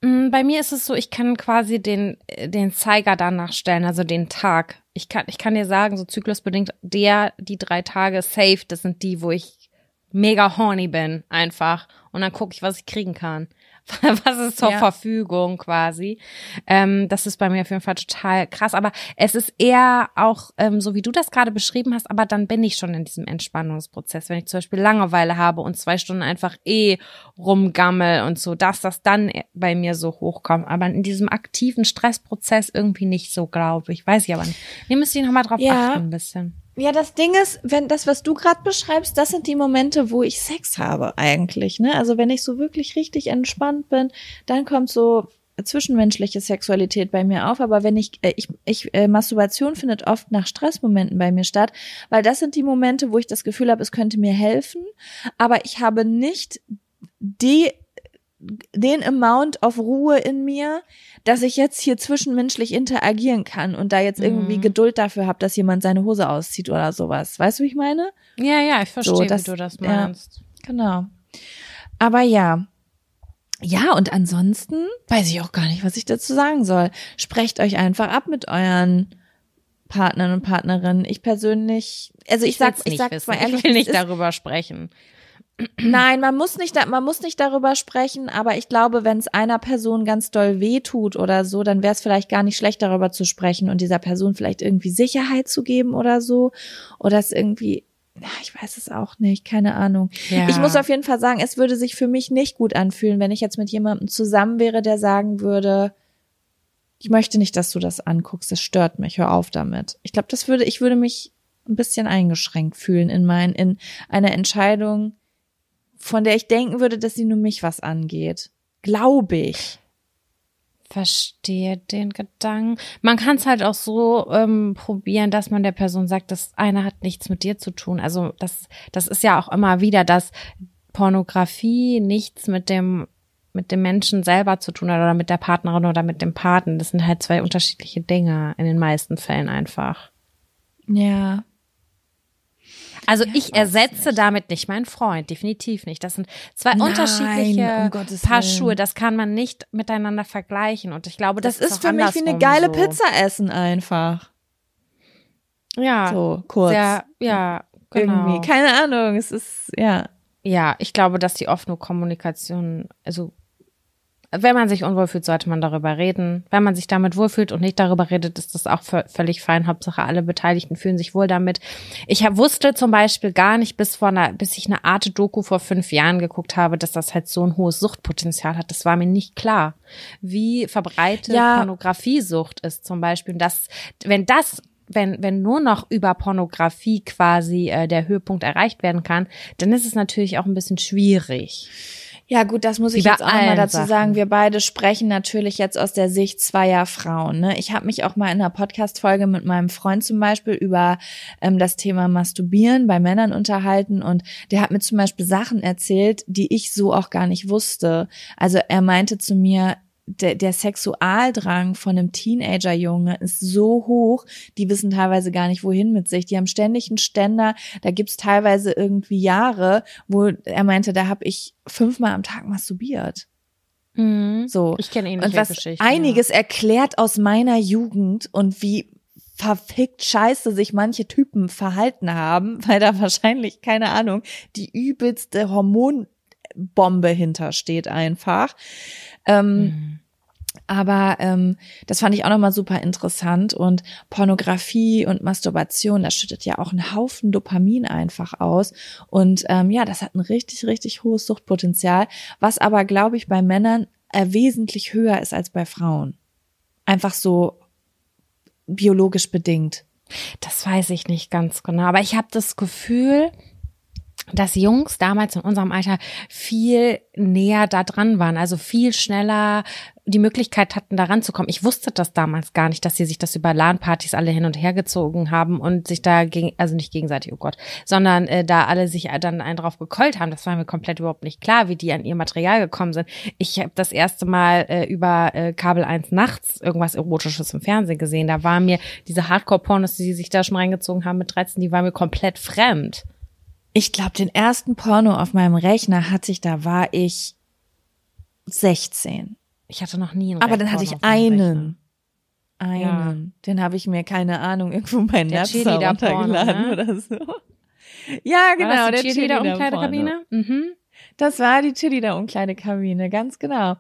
Mm, Bei mir ist es so, ich kann quasi den, den Zeiger danach stellen, also den Tag. Ich kann, ich kann dir sagen, so zyklusbedingt, der, die drei Tage safe, das sind die, wo ich mega horny bin, einfach. Und dann gucke ich, was ich kriegen kann. Was ist zur Ja. Verfügung quasi. Ähm, das ist bei mir auf jeden Fall total krass. Aber es ist eher auch, ähm, so wie du das gerade beschrieben hast, aber dann bin ich schon in diesem Entspannungsprozess. Wenn ich zum Beispiel Langeweile habe und zwei Stunden einfach eh rumgammel und so, dass das dann bei mir so hochkommt. Aber in diesem aktiven Stressprozess irgendwie nicht so, glaube ich. Weiß ich aber nicht. Hier müsst ihr nochmal drauf Ja. achten ein bisschen. Ja, das Ding ist, wenn das, was du gerade beschreibst, das sind die Momente, wo ich Sex habe eigentlich. Ne? Also wenn ich so wirklich richtig entspannt bin, dann kommt so zwischenmenschliche Sexualität bei mir auf, aber wenn ich, äh, ich, ich äh, Masturbation findet oft nach Stressmomenten bei mir statt, weil das sind die Momente, wo ich das Gefühl habe, es könnte mir helfen, aber ich habe nicht die den Amount of Ruhe in mir, dass ich jetzt hier zwischenmenschlich interagieren kann und da jetzt irgendwie Mhm. Geduld dafür habe, dass jemand seine Hose auszieht oder sowas. Weißt du, wie ich meine? Ja, ja, ich verstehe, So, das- wie du das ja. meinst. Genau. Aber ja. Ja, und ansonsten weiß ich auch gar nicht, was ich dazu sagen soll. Sprecht euch einfach ab mit euren Partnern und Partnerinnen. Ich persönlich, also ich, sag, ich nicht sag's wissen. mal ehrlich, ich will nicht darüber sprechen. Nein, man muss nicht, man muss nicht darüber sprechen, aber ich glaube, wenn es einer Person ganz doll weh tut oder so, dann wäre es vielleicht gar nicht schlecht, darüber zu sprechen und dieser Person vielleicht irgendwie Sicherheit zu geben oder so. Oder es irgendwie, ja, ich weiß es auch nicht, keine Ahnung. Ja. Ich muss auf jeden Fall sagen, es würde sich für mich nicht gut anfühlen, wenn ich jetzt mit jemandem zusammen wäre, der sagen würde, ich möchte nicht, dass du das anguckst, das stört mich, hör auf damit. Ich glaube, das würde, ich würde mich ein bisschen eingeschränkt fühlen in mein, in einer Entscheidung, von der ich denken würde, dass sie nur mich was angeht. Glaube ich. Verstehe den Gedanken. Man kann es halt auch so ähm, probieren, dass man der Person sagt, das eine hat nichts mit dir zu tun. Also das, das ist ja auch immer wieder, dass Pornografie nichts mit dem mit dem Menschen selber zu tun hat oder mit der Partnerin oder mit dem Paten. Das sind halt zwei unterschiedliche Dinge in den meisten Fällen einfach. Ja. Also Ja, ich es ersetze nicht. damit nicht meinen Freund, definitiv nicht. Das sind zwei Nein, unterschiedliche um Paar. Schuhe. Das kann man nicht miteinander vergleichen. Und ich glaube, das, Das, ist auch für mich wie eine geile so. Pizza essen einfach. Ja, So, kurz. sehr, ja, genau. Irgendwie. Keine Ahnung. Es ist, ja. Ja, ich glaube, dass die offene Kommunikation, also wenn man sich unwohl fühlt, sollte man darüber reden. Wenn man sich damit wohlfühlt und nicht darüber redet, ist das auch vö- völlig fein. Hauptsache, alle Beteiligten fühlen sich wohl damit. Ich wusste zum Beispiel gar nicht, bis vor einer, bis ich eine Art Doku vor fünf Jahren geguckt habe, dass das halt so ein hohes Suchtpotenzial hat. Das war mir nicht klar, wie verbreitet Ja. Pornografiesucht ist zum Beispiel. Und das, wenn das wenn, wenn nur noch über Pornografie quasi äh, der Höhepunkt erreicht werden kann, dann ist es natürlich auch ein bisschen schwierig. Ja, gut, das muss Wie ich bei jetzt auch mal dazu Sachen. sagen. Wir beide sprechen natürlich jetzt aus der Sicht zweier Frauen. Ne? Ich habe mich auch mal in einer Podcast-Folge mit meinem Freund zum Beispiel über ähm, das Thema Masturbieren bei Männern unterhalten und der hat mir zum Beispiel Sachen erzählt, die ich so auch gar nicht wusste. Also er meinte zu mir, der, der Sexualdrang von einem Teenager-Junge ist so hoch, die wissen teilweise gar nicht, wohin mit sich. Die haben ständig einen Ständer, da gibt's teilweise irgendwie Jahre, wo er meinte, da habe ich fünfmal am Tag masturbiert. So. Ich kenne ähnliche Und was Geschichten. einiges erklärt aus meiner Jugend und wie verfickt scheiße sich manche Typen verhalten haben, weil da wahrscheinlich, keine Ahnung, die übelste Hormonbombe hintersteht einfach. Ähm, Mhm. aber ähm, das fand ich auch nochmal super interessant. Und Pornografie und Masturbation, das schüttet ja auch einen Haufen Dopamin einfach aus. Und ähm, ja, das hat ein richtig, richtig hohes Suchtpotenzial, was aber, glaube ich, bei Männern äh, wesentlich höher ist als bei Frauen. Einfach so biologisch bedingt. Das weiß ich nicht ganz genau, aber ich habe das Gefühl, dass Jungs damals in unserem Alter viel näher da dran waren, also viel schneller die Möglichkeit hatten, da ranzukommen. Ich wusste das damals gar nicht, dass sie sich das über LAN-Partys alle hin und her gezogen haben und sich da gegen, also nicht gegenseitig, oh Gott, sondern äh, da alle sich dann einen drauf gekeult haben. Das war mir komplett überhaupt nicht klar, wie die an ihr Material gekommen sind. Ich habe das erste Mal äh, über äh, Kabel 1 nachts irgendwas Erotisches im Fernsehen gesehen. Da war mir diese Hardcore-Pornos, die sie sich da schon reingezogen haben mit 13, die war mir komplett fremd. Ich glaube, den ersten Porno auf meinem Rechner hatte ich, da war ich 16. Ich hatte noch nie einen Aber dann hatte ich einen. Einen. Den habe ich mir, keine Ahnung, irgendwo bei Der Napster Cheerleader-Porno, runtergeladen ne? oder so. Ja, genau, War das der die Cheerleader Cheerleader-Porno. Umkleidekabine? Mhm. Das war die Cheerleader-Umkleidekabine, ganz genau.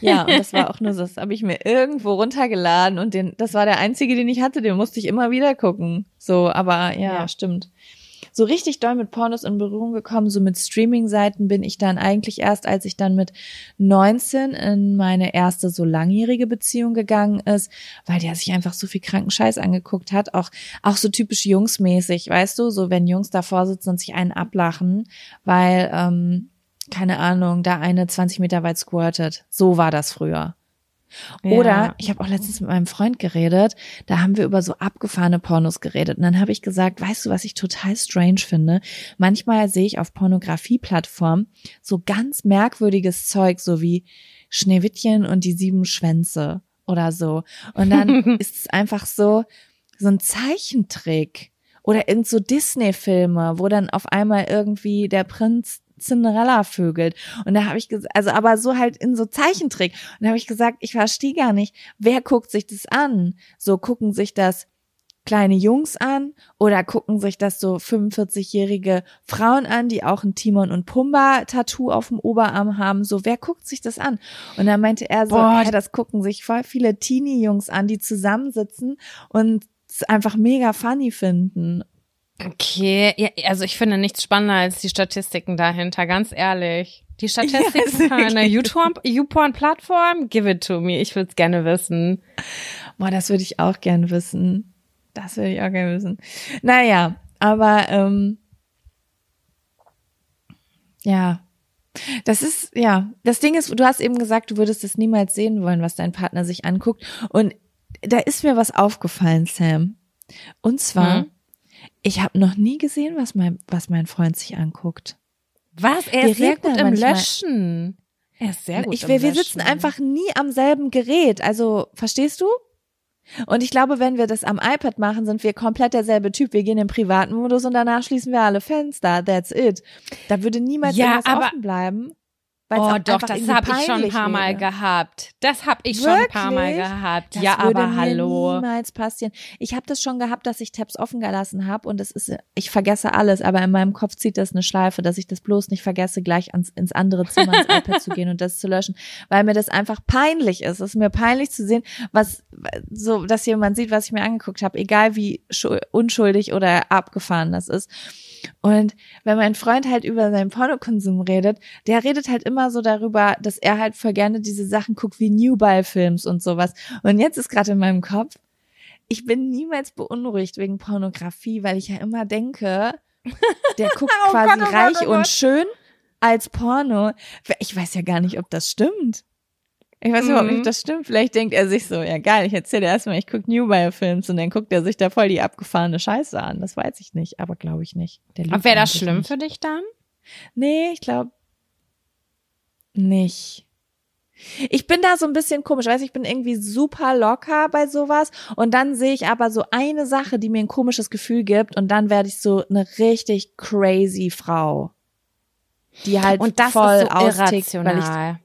Ja, und das war auch nur so, das habe ich mir irgendwo runtergeladen und den, das war der einzige, den ich hatte, den musste ich immer wieder gucken. So, aber ja, Ja. stimmt. So richtig doll mit Pornos in Berührung gekommen, so mit Streaming-Seiten bin ich dann eigentlich erst, als ich dann mit 19 in meine erste so langjährige Beziehung gegangen ist, weil der sich einfach so viel kranken Scheiß angeguckt hat, auch, auch so typisch jungsmäßig, weißt du, so wenn Jungs davor sitzen und sich einen ablachen, weil, ähm, keine Ahnung, da eine 20 Meter weit squirtet. So war das früher. Oder Ja. ich habe auch letztens mit meinem Freund geredet, da haben wir über so abgefahrene Pornos geredet. Und dann habe ich gesagt, weißt du, was ich total strange finde? Manchmal sehe ich auf Pornografie-Plattformen so ganz merkwürdiges Zeug, so wie Schneewittchen und die sieben Schwänze oder so. Und dann ist es einfach so, so ein Zeichentrick. Oder irgend so Disney-Filme, wo dann auf einmal irgendwie der Prinz Cinderella vögelt. Und da habe ich gesagt, also aber so halt in so Zeichentrick. Und da habe ich gesagt, ich verstehe gar nicht, wer guckt sich das an? So gucken sich das kleine Jungs an oder gucken sich das so 45-jährige Frauen an, die auch ein Timon und Pumba Tattoo auf dem Oberarm haben. So, wer guckt sich das an? Und dann meinte er so, Boah. ja, das gucken sich voll viele Teenie-Jungs an, die zusammensitzen und es einfach mega funny finden. Okay, ja, also ich finde nichts spannender als die Statistiken dahinter, ganz ehrlich. Die Statistiken ist von einer YouPorn-Plattform, give it to me. Ich würde es gerne wissen. Boah, das würde ich auch gern wissen. Das würde ich auch gern wissen. Naja, aber ähm, ja, das ist, ja, das Ding ist, du hast eben gesagt, du würdest es niemals sehen wollen, was dein Partner sich anguckt. Und da ist mir was aufgefallen, Sam. Und zwar, Hm? Ich habe noch nie gesehen, was mein, was mein Freund sich anguckt. Was? Er Wir ist sehr gut im Löschen. Er ist sehr gut ich, im wir, wir Löschen. sitzen einfach nie am selben Gerät. Also, verstehst du? Und ich glaube, wenn wir das am iPad machen, sind wir komplett derselbe Typ. Wir gehen im privaten Modus und danach schließen wir alle Fenster. That's it. Da würde niemals Ja, irgendwas aber- offen bleiben. Oh doch, das habe ich schon ein paar Mal wäre. gehabt. Das habe ich schon ein paar Mal Wirklich? gehabt. Das ja, aber mir hallo. niemals passieren. Ich habe das schon gehabt, dass ich Tabs offen gelassen habe und das ist, ich vergesse alles, aber in meinem Kopf zieht das eine Schleife, dass ich das bloß nicht vergesse, gleich ans, ins andere Zimmer, ins iPad zu gehen und das zu löschen, weil mir das einfach peinlich ist. Es ist mir peinlich zu sehen, was so, dass jemand sieht, was ich mir angeguckt habe, egal wie schul- unschuldig oder abgefahren das ist. Und wenn mein Freund halt über seinen Pornokonsum redet, der redet halt immer so darüber, dass er halt voll gerne diese Sachen guckt wie Newball-Films und sowas. Und jetzt ist gerade in meinem Kopf, ich bin niemals beunruhigt wegen Pornografie, weil ich ja immer denke, der guckt Oh quasi Gott, oh Gott, reich oh und Gott. schön als Porno. Ich weiß ja gar nicht, ob das stimmt. Ich weiß überhaupt nicht, Mhm. ob das stimmt. Vielleicht denkt er sich so, ja geil, ich erzähle erstmal, ich gucke Newball-Films und dann guckt er sich da voll die abgefahrene Scheiße an. Das weiß ich nicht, aber glaube ich nicht. Lügt wäre das schlimm nicht. für dich dann? Nee, ich glaube nicht. Ich bin da so ein bisschen komisch, weiß ich bin irgendwie super locker bei sowas und dann sehe ich aber so eine Sache, die mir ein komisches Gefühl gibt und dann werde ich so eine richtig crazy Frau, die halt Und das voll ist so austickt, weil ich irrational.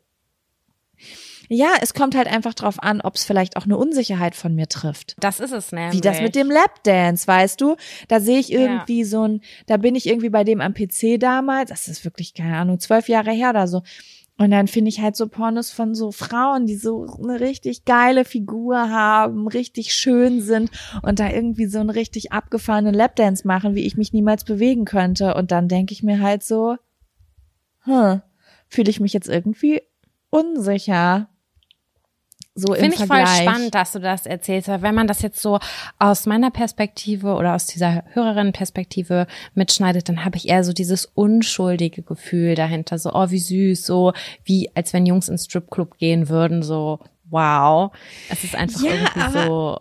Ja, es kommt halt einfach drauf an, ob es vielleicht auch eine Unsicherheit von mir trifft. Das ist es nämlich. Wie das mit dem Lapdance, weißt du? Da sehe ich irgendwie so ein, da bin ich irgendwie bei dem am PC damals, das ist wirklich, keine Ahnung, zwölf Jahre her oder so. Und dann finde ich halt so Pornos von so Frauen, die so eine richtig geile Figur haben, richtig schön sind und da irgendwie so einen richtig abgefahrenen Lapdance machen, wie ich mich niemals bewegen könnte. Und dann denke ich mir halt so, hm, fühle ich mich jetzt irgendwie unsicher. So im Finde ich voll spannend, dass du das erzählst, weil wenn man das jetzt so aus meiner Perspektive oder aus dieser Hörerinnenperspektive mitschneidet, dann habe ich eher so dieses unschuldige Gefühl dahinter, so oh wie süß, so wie als wenn Jungs ins Stripclub gehen würden, so wow. Es ist einfach Ja, irgendwie so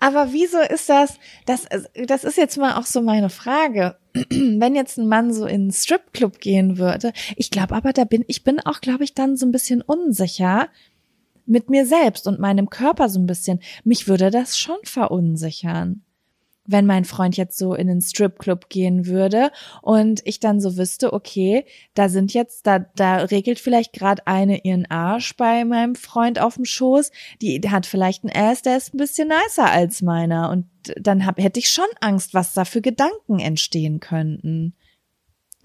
Aber wieso ist das, das, das ist jetzt mal auch so meine Frage. Wenn jetzt ein Mann so in einen Stripclub gehen würde, ich glaube aber, da bin, ich bin auch, glaube ich, dann so ein bisschen unsicher mit mir selbst und meinem Körper so ein bisschen. Mich würde das schon verunsichern. Wenn mein Freund jetzt so in den Stripclub gehen würde und ich dann so wüsste, okay, da sind jetzt, da, da regelt vielleicht gerade eine ihren Arsch bei meinem Freund auf dem Schoß, die hat vielleicht einen Ass, der ist ein bisschen nicer als meiner und dann hab, hätte ich schon Angst, was da für Gedanken entstehen könnten.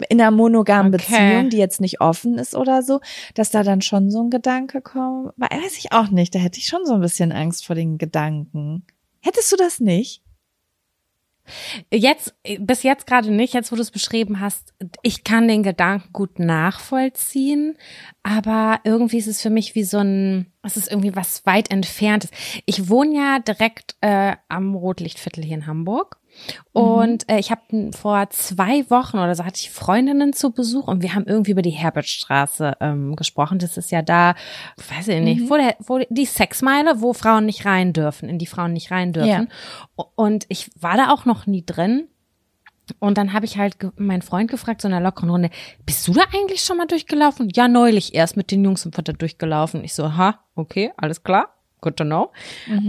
In einer monogamen Okay. Beziehung, die jetzt nicht offen ist oder so, dass da dann schon so ein Gedanke kommt, weiß ich auch nicht, da hätte ich schon so ein bisschen Angst vor den Gedanken. Hättest du das nicht? Jetzt, bis jetzt gerade nicht, jetzt wo du es beschrieben hast, ich kann den Gedanken gut nachvollziehen, aber irgendwie ist es für mich wie so ein, es ist irgendwie was weit entferntes. Ich wohne ja direkt äh, am Rotlichtviertel hier in Hamburg Und äh, ich habe vor zwei Wochen oder so hatte ich Freundinnen zu Besuch und wir haben irgendwie über die Herbertstraße ähm, gesprochen. Das ist ja da, weiß ich nicht, wo, der, wo die Sexmeile, wo Frauen nicht rein dürfen, in die Frauen nicht rein dürfen. Und ich war da auch noch nie drin. Und dann habe ich halt meinen Freund gefragt, so in einer lockeren Runde, bist du da eigentlich schon mal durchgelaufen? Ja, neulich erst mit den Jungs sind wir da durchgelaufen. Ich so, ha, okay, alles klar. Good to know.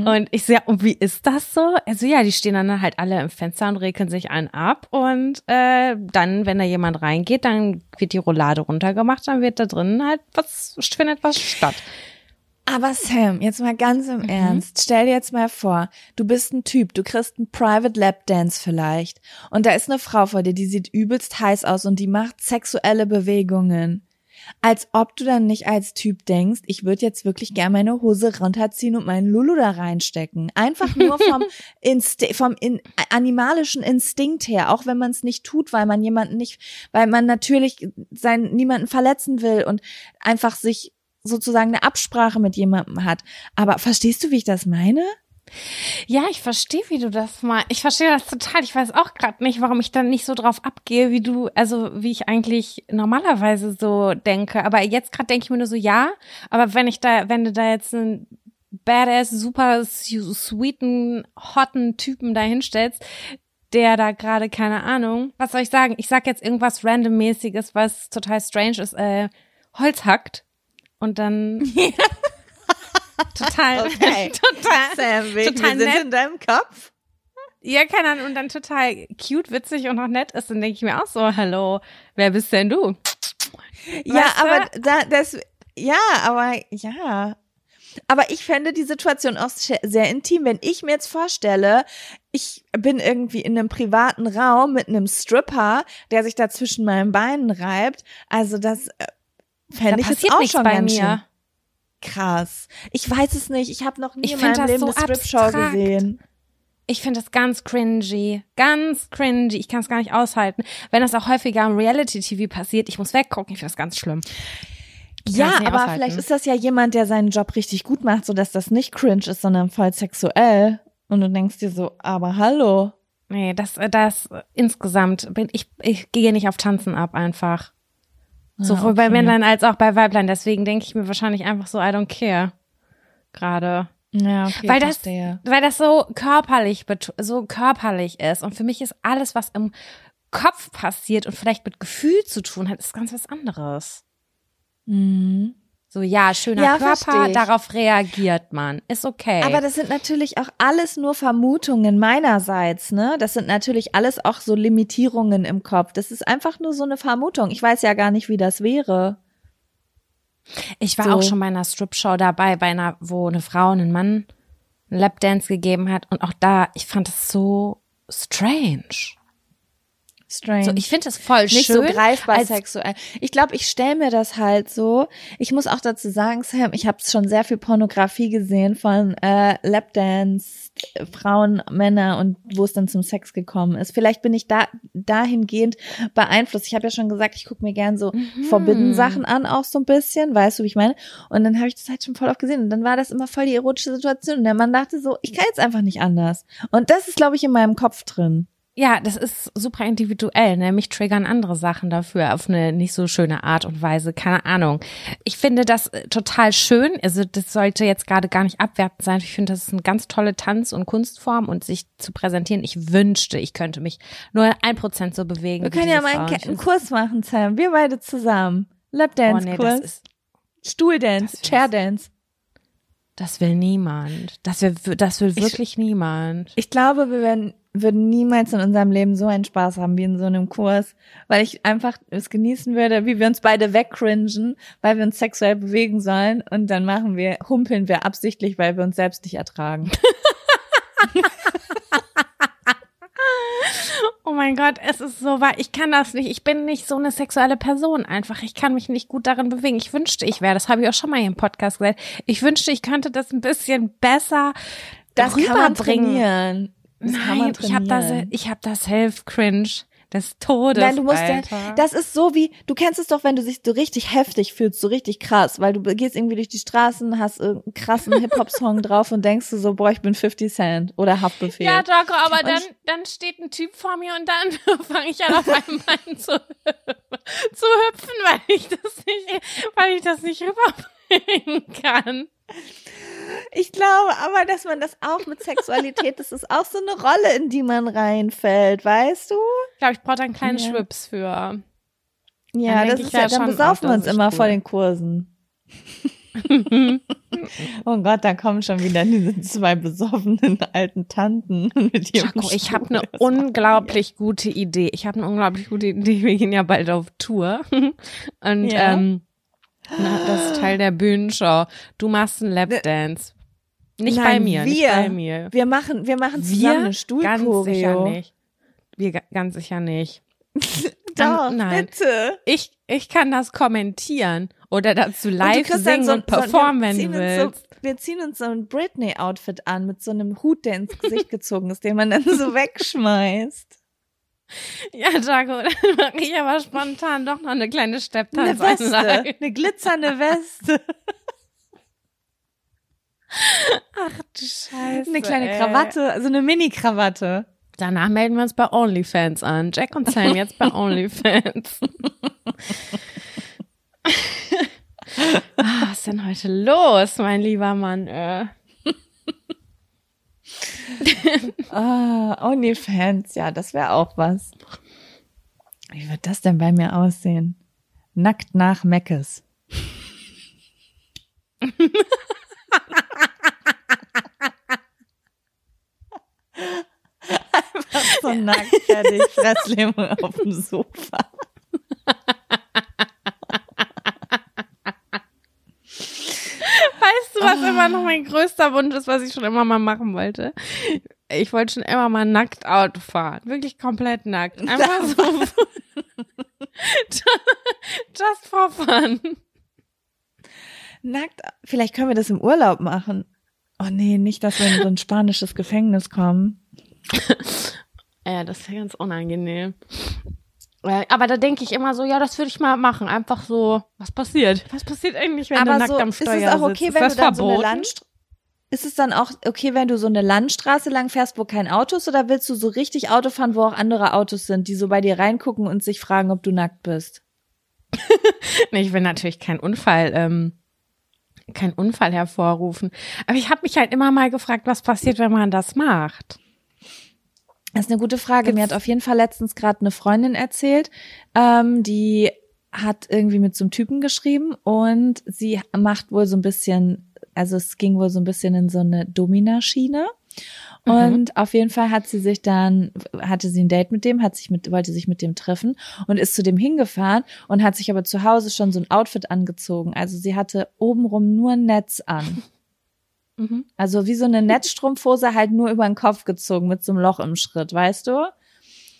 Und ich so, ja, und wie ist das so? Also ja, die stehen dann halt alle im Fenster und regeln sich einen ab. Und äh, dann, wenn da jemand reingeht, dann wird die Roulade runtergemacht, dann wird da drin halt was, findet was statt. Aber Sam, jetzt mal ganz im Ernst. Stell dir jetzt mal vor, du bist ein Typ, du kriegst einen Private Lap Dance vielleicht. Und da ist eine Frau vor dir, die sieht übelst heiß aus und die macht sexuelle Bewegungen. Als ob du dann nicht als Typ denkst, ich würde jetzt wirklich gern meine Hose runterziehen und meinen Lulu da reinstecken. Einfach nur vom, Insti vom in animalischen Instinkt her, auch wenn man es nicht tut, weil man jemanden nicht, weil man natürlich seinen, niemanden verletzen will und einfach sich sozusagen eine Absprache mit jemandem hat. Aber verstehst du, wie ich das meine? Ja, ich verstehe, wie du das mal. Ich verstehe das total. Ich weiß auch gerade nicht, warum ich dann nicht so drauf abgehe, wie du, also wie ich eigentlich normalerweise so denke. Aber jetzt gerade denke ich mir nur so, ja. Aber wenn ich da, wenn du da jetzt einen badass, super su- sweeten, hotten Typen da hinstellst, der da gerade, keine Ahnung, was soll ich sagen? Ich sag jetzt irgendwas randommäßiges, was total strange ist, äh, Holz hackt. Und dann total, Okay. total, Sam, wir, total nett. in deinem Kopf. Ja, keine Ahnung, und dann total cute, witzig und auch nett ist, dann denke ich mir auch so, hallo, wer bist denn du? Ja, Weißt du? aber da, das, ja, aber ja. Aber ich fände die Situation auch sehr intim, wenn ich mir jetzt vorstelle, ich bin irgendwie in einem privaten Raum mit einem Stripper, der sich da zwischen meinen Beinen reibt. Also das äh, Da fände ich jetzt passiert auch schon bei ganz mir. schön krass. Ich weiß es nicht. Ich habe noch nie Ich in meinem Leben so eine Strip-Show gesehen. Ich finde das ganz cringy, ganz cringy. Ich kann es gar nicht aushalten. Wenn das auch häufiger im Reality-TV passiert, ich muss weggucken, ich finde das ganz schlimm. Ich Ja, aber aushalten. vielleicht ist das ja jemand, der seinen Job richtig gut macht, so dass das nicht cringe ist, sondern voll sexuell. Und du denkst dir so, aber hallo. Nee, das, äh, das äh, insgesamt bin ich, ich gehe nicht auf Tanzen ab einfach. Sowohl bei okay. Männlein als auch bei Weiblein. Deswegen denke ich mir wahrscheinlich einfach so, I don't care. Gerade. Ja, okay, weil das, verstehe. weil das so körperlich, so körperlich ist. Und für mich ist alles, was im Kopf passiert und vielleicht mit Gefühl zu tun hat, ist ganz was anderes. Mhm. So, ja, schöner Ja, Körper, darauf reagiert man. Ist okay. Aber das sind natürlich auch alles nur Vermutungen meinerseits, ne? Das sind natürlich alles auch so Limitierungen im Kopf. Das ist einfach nur so eine Vermutung. Ich weiß ja gar nicht, wie das wäre. Ich war So. auch schon bei einer Strip-Show dabei, bei einer, wo eine Frau einen Mann einen Lapdance gegeben hat. Und auch da, ich fand das so strange. Strange. So, ich finde das voll nicht schön. so greifbar als, sexuell. Ich glaube, ich stelle mir das halt so. Ich muss auch dazu sagen, Sam, ich habe schon sehr viel Pornografie gesehen von äh, Lapdance, Frauen, Männer und wo es dann zum Sex gekommen ist. Vielleicht bin ich da dahingehend beeinflusst. Ich habe ja schon gesagt, ich gucke mir gern so Mhm. Forbidden Sachen an, auch so ein bisschen, weißt du, wie ich meine? Und dann habe ich das halt schon voll oft gesehen. Und dann war das immer voll die erotische Situation. Und der Mann dachte so, ich kann jetzt einfach nicht anders. Und das ist, glaube ich, in meinem Kopf drin. Ja, das ist super individuell. Ne? Mich triggern andere Sachen dafür auf eine nicht so schöne Art und Weise. Keine Ahnung. Ich finde das äh, total schön. Also das sollte jetzt gerade gar nicht abwertend sein. Ich finde, das ist eine ganz tolle Tanz- und Kunstform und sich zu präsentieren. Ich wünschte, ich könnte mich nur ein Prozent so bewegen. Wir können ja mal einen, einen Kurs machen, Sam. Wir beide zusammen. Lapdance-Kurs, Oh, nee, das ist, Stuhldance, Chairdance. das will niemand. Das will, das will wirklich niemand. Ich glaube, wir werden, würden niemals in unserem Leben so einen Spaß haben wie in so einem Kurs, weil ich einfach es genießen würde, wie wir uns beide wegcringen, weil wir uns sexuell bewegen sollen und dann machen wir, humpeln wir absichtlich, weil wir uns selbst nicht ertragen. Oh mein Gott, es ist so wahr. Ich kann das nicht. Ich bin nicht so eine sexuelle Person einfach. Ich kann mich nicht gut darin bewegen. Ich wünschte, ich wäre. Das habe ich auch schon mal hier im Podcast gesagt. Ich wünschte, ich könnte das ein bisschen besser Das kann man trainieren. Das Nein, ich habe da, trainieren. se- ich hab da Self-Cringe. des Todes. Nein, du musst ja, Alter. das ist so wie, du kennst es doch, wenn du dich so richtig heftig fühlst, so richtig krass, weil du gehst irgendwie durch die Straßen, hast irgendeinen krassen Hip-Hop-Song drauf und denkst du so, boah, ich bin 50 Cent oder Haftbefehl. Ja, Doco, aber Und dann, dann steht ein Typ vor mir und dann fange ich an auf einmal an zu, zu hüpfen, weil ich das nicht, weil ich das nicht rüberbringen kann. Ich glaube aber, dass man das auch mit Sexualität, das ist auch so eine Rolle, in die man reinfällt, weißt du? Ich glaube, ich brauche da einen kleinen Ja. Schwips für. Ja, das ist ja dann besaufen auch, wir uns immer cool. vor den Kursen. oh Gott, da kommen schon wieder diese zwei besoffenen alten Tanten mit ihrem Jaco, ich habe eine unglaublich gute Idee. Ich habe eine unglaublich gute Idee. Wir gehen ja bald auf Tour. Und Ja. ähm, na, das ist Teil der Bühnenshow. Du machst einen Lapdance. Nicht bei Nein, mir, nicht wir. bei mir. Wir machen, wir machen zusammen Wir eine ganz Stuhlchoreo. sicher nicht. Wir ga- ganz sicher nicht. Doch, Nein. bitte. Ich, ich kann das kommentieren oder dazu Und live dann singen so- und so- performen, wenn ziehen du willst. So, wir ziehen uns so ein Britney-Outfit an mit so einem Hut, der ins Gesicht gezogen ist, den man dann so wegschmeißt. Ja, Jaco, dann mache ich aber spontan doch noch eine kleine Eine Stepptanzanlage. Weste, eine glitzernde Weste, Ach du Scheiße. eine kleine ey. Krawatte, also eine Mini-Krawatte. Danach melden wir uns bei OnlyFans an. Jack und Sam jetzt bei OnlyFans. ah, was ist denn heute los, mein lieber Mann? Äh. Ah, OnlyFans, ja, das wäre auch was. Wie wird das denn bei mir aussehen? Nackt nach Meckes. Einfach so nackt, fertig, Fresslähmung auf dem Sofa. Weißt du, was immer noch mein größter Wunsch ist, was ich schon immer mal machen wollte? Ich wollte schon immer mal nackt Auto fahren. Wirklich komplett nackt. Einfach so. Just for fun. Nackt, vielleicht können wir das im Urlaub machen. Oh nee, nicht, dass wir in so ein spanisches Gefängnis kommen. Ja, das ist ja ganz unangenehm. Äh, Aber da denke ich immer so, ja, das würde ich mal machen. Einfach so, was passiert? Was passiert eigentlich, wenn du Aber nackt so, am ist Steuer es auch okay, sitzt? wenn ist du das dann so verboten? Landstraße ist es dann auch okay, wenn du so eine Landstraße lang fährst, wo kein Auto ist, oder willst du so richtig Auto fahren, wo auch andere Autos sind, die so bei dir reingucken und sich fragen, ob du nackt bist? Nee, ich will natürlich keinen Unfall, ähm, keinen Unfall hervorrufen. Aber ich habe mich halt immer mal gefragt, was passiert, wenn man das macht. Das ist eine gute Frage. Mir hat auf jeden Fall letztens gerade eine Freundin erzählt, ähm, die hat irgendwie mit so einem Typen geschrieben und sie macht wohl so ein bisschen, also es ging wohl so ein bisschen in so eine Domina-Schiene. Und auf jeden Fall hat sie sich dann, hatte sie ein Date mit dem, hat sich mit, wollte sich mit dem treffen und ist zu dem hingefahren und hat sich aber zu Hause schon so ein Outfit angezogen. Also sie hatte obenrum nur ein Netz an. Mhm. Also wie so eine Netzstrumpfhose halt nur über den Kopf gezogen mit so einem Loch im Schritt, weißt du?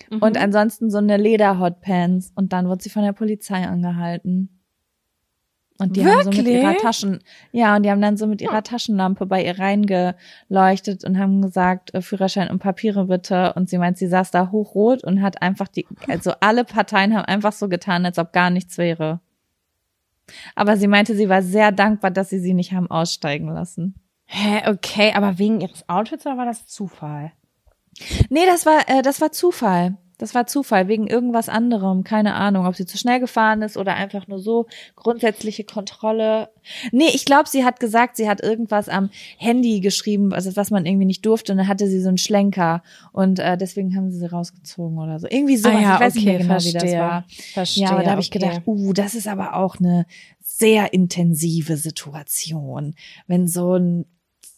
Und Mhm. ansonsten so eine Leder-Hotpants. Und dann wurde sie von der Polizei angehalten. Und die haben so mit ihrer Wirklich? Taschen, ja, und die haben dann so mit ihrer Taschenlampe bei ihr reingeleuchtet und haben gesagt, äh, Führerschein und Papiere bitte. Und sie meint, sie saß da hochrot und hat einfach die, also alle Parteien haben einfach so getan, als ob gar nichts wäre. Aber sie meinte, sie war sehr dankbar, dass sie sie nicht haben aussteigen lassen. Hä, okay, aber wegen ihres Outfits oder war das Zufall? Nee, das war, äh, das war Zufall. Das war Zufall, wegen irgendwas anderem. Keine Ahnung, ob sie zu schnell gefahren ist oder einfach nur so grundsätzliche Kontrolle. Nee, ich glaube, sie hat gesagt, sie hat irgendwas am Handy geschrieben, also was man irgendwie nicht durfte. Und dann hatte sie so einen Schlenker. Und äh, deswegen haben sie sie rausgezogen oder so. Irgendwie sowas. Ah ja, ich weiß nicht mehr okay, genau, wie das verstehe. war. Verstehe, ja, aber da habe ich okay. gedacht, uh, das ist aber auch eine sehr intensive Situation, wenn so ein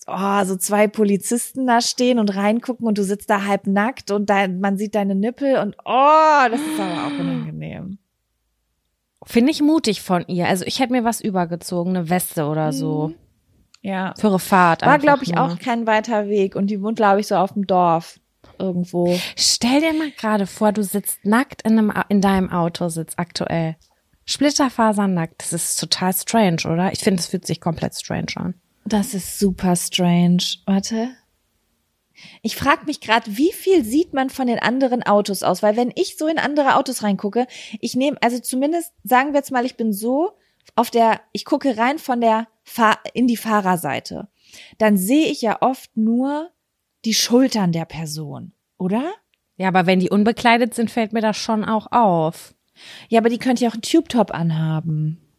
oh, so zwei Polizisten da stehen und reingucken und du sitzt da halb nackt und da, man sieht deine Nippel und oh, das ist aber auch unangenehm. Finde ich mutig von ihr. Also ich hätte mir was übergezogen, eine Weste oder so. Ja. Für ihre Fahrt. War, glaube ich, nur. auch kein weiter Weg und die wohnt, glaube ich, so auf dem Dorf irgendwo. Stell dir mal gerade vor, du sitzt nackt in, einem, in deinem Autositz aktuell. Splitterfasernackt. Das ist total strange, oder? Ich finde, es fühlt sich komplett strange an. Das ist super strange. Warte. Ich frage mich gerade, wie viel sieht man von den anderen Autos aus? Weil wenn ich so in andere Autos reingucke, ich nehme, also zumindest sagen wir jetzt mal, ich bin so auf der, ich gucke rein von der Fahr in die Fahrerseite, dann sehe ich ja oft nur die Schultern der Person, oder? Ja, aber wenn die unbekleidet sind, fällt mir das schon auch auf. Ja, aber die könnte ja auch einen Tube-Top anhaben.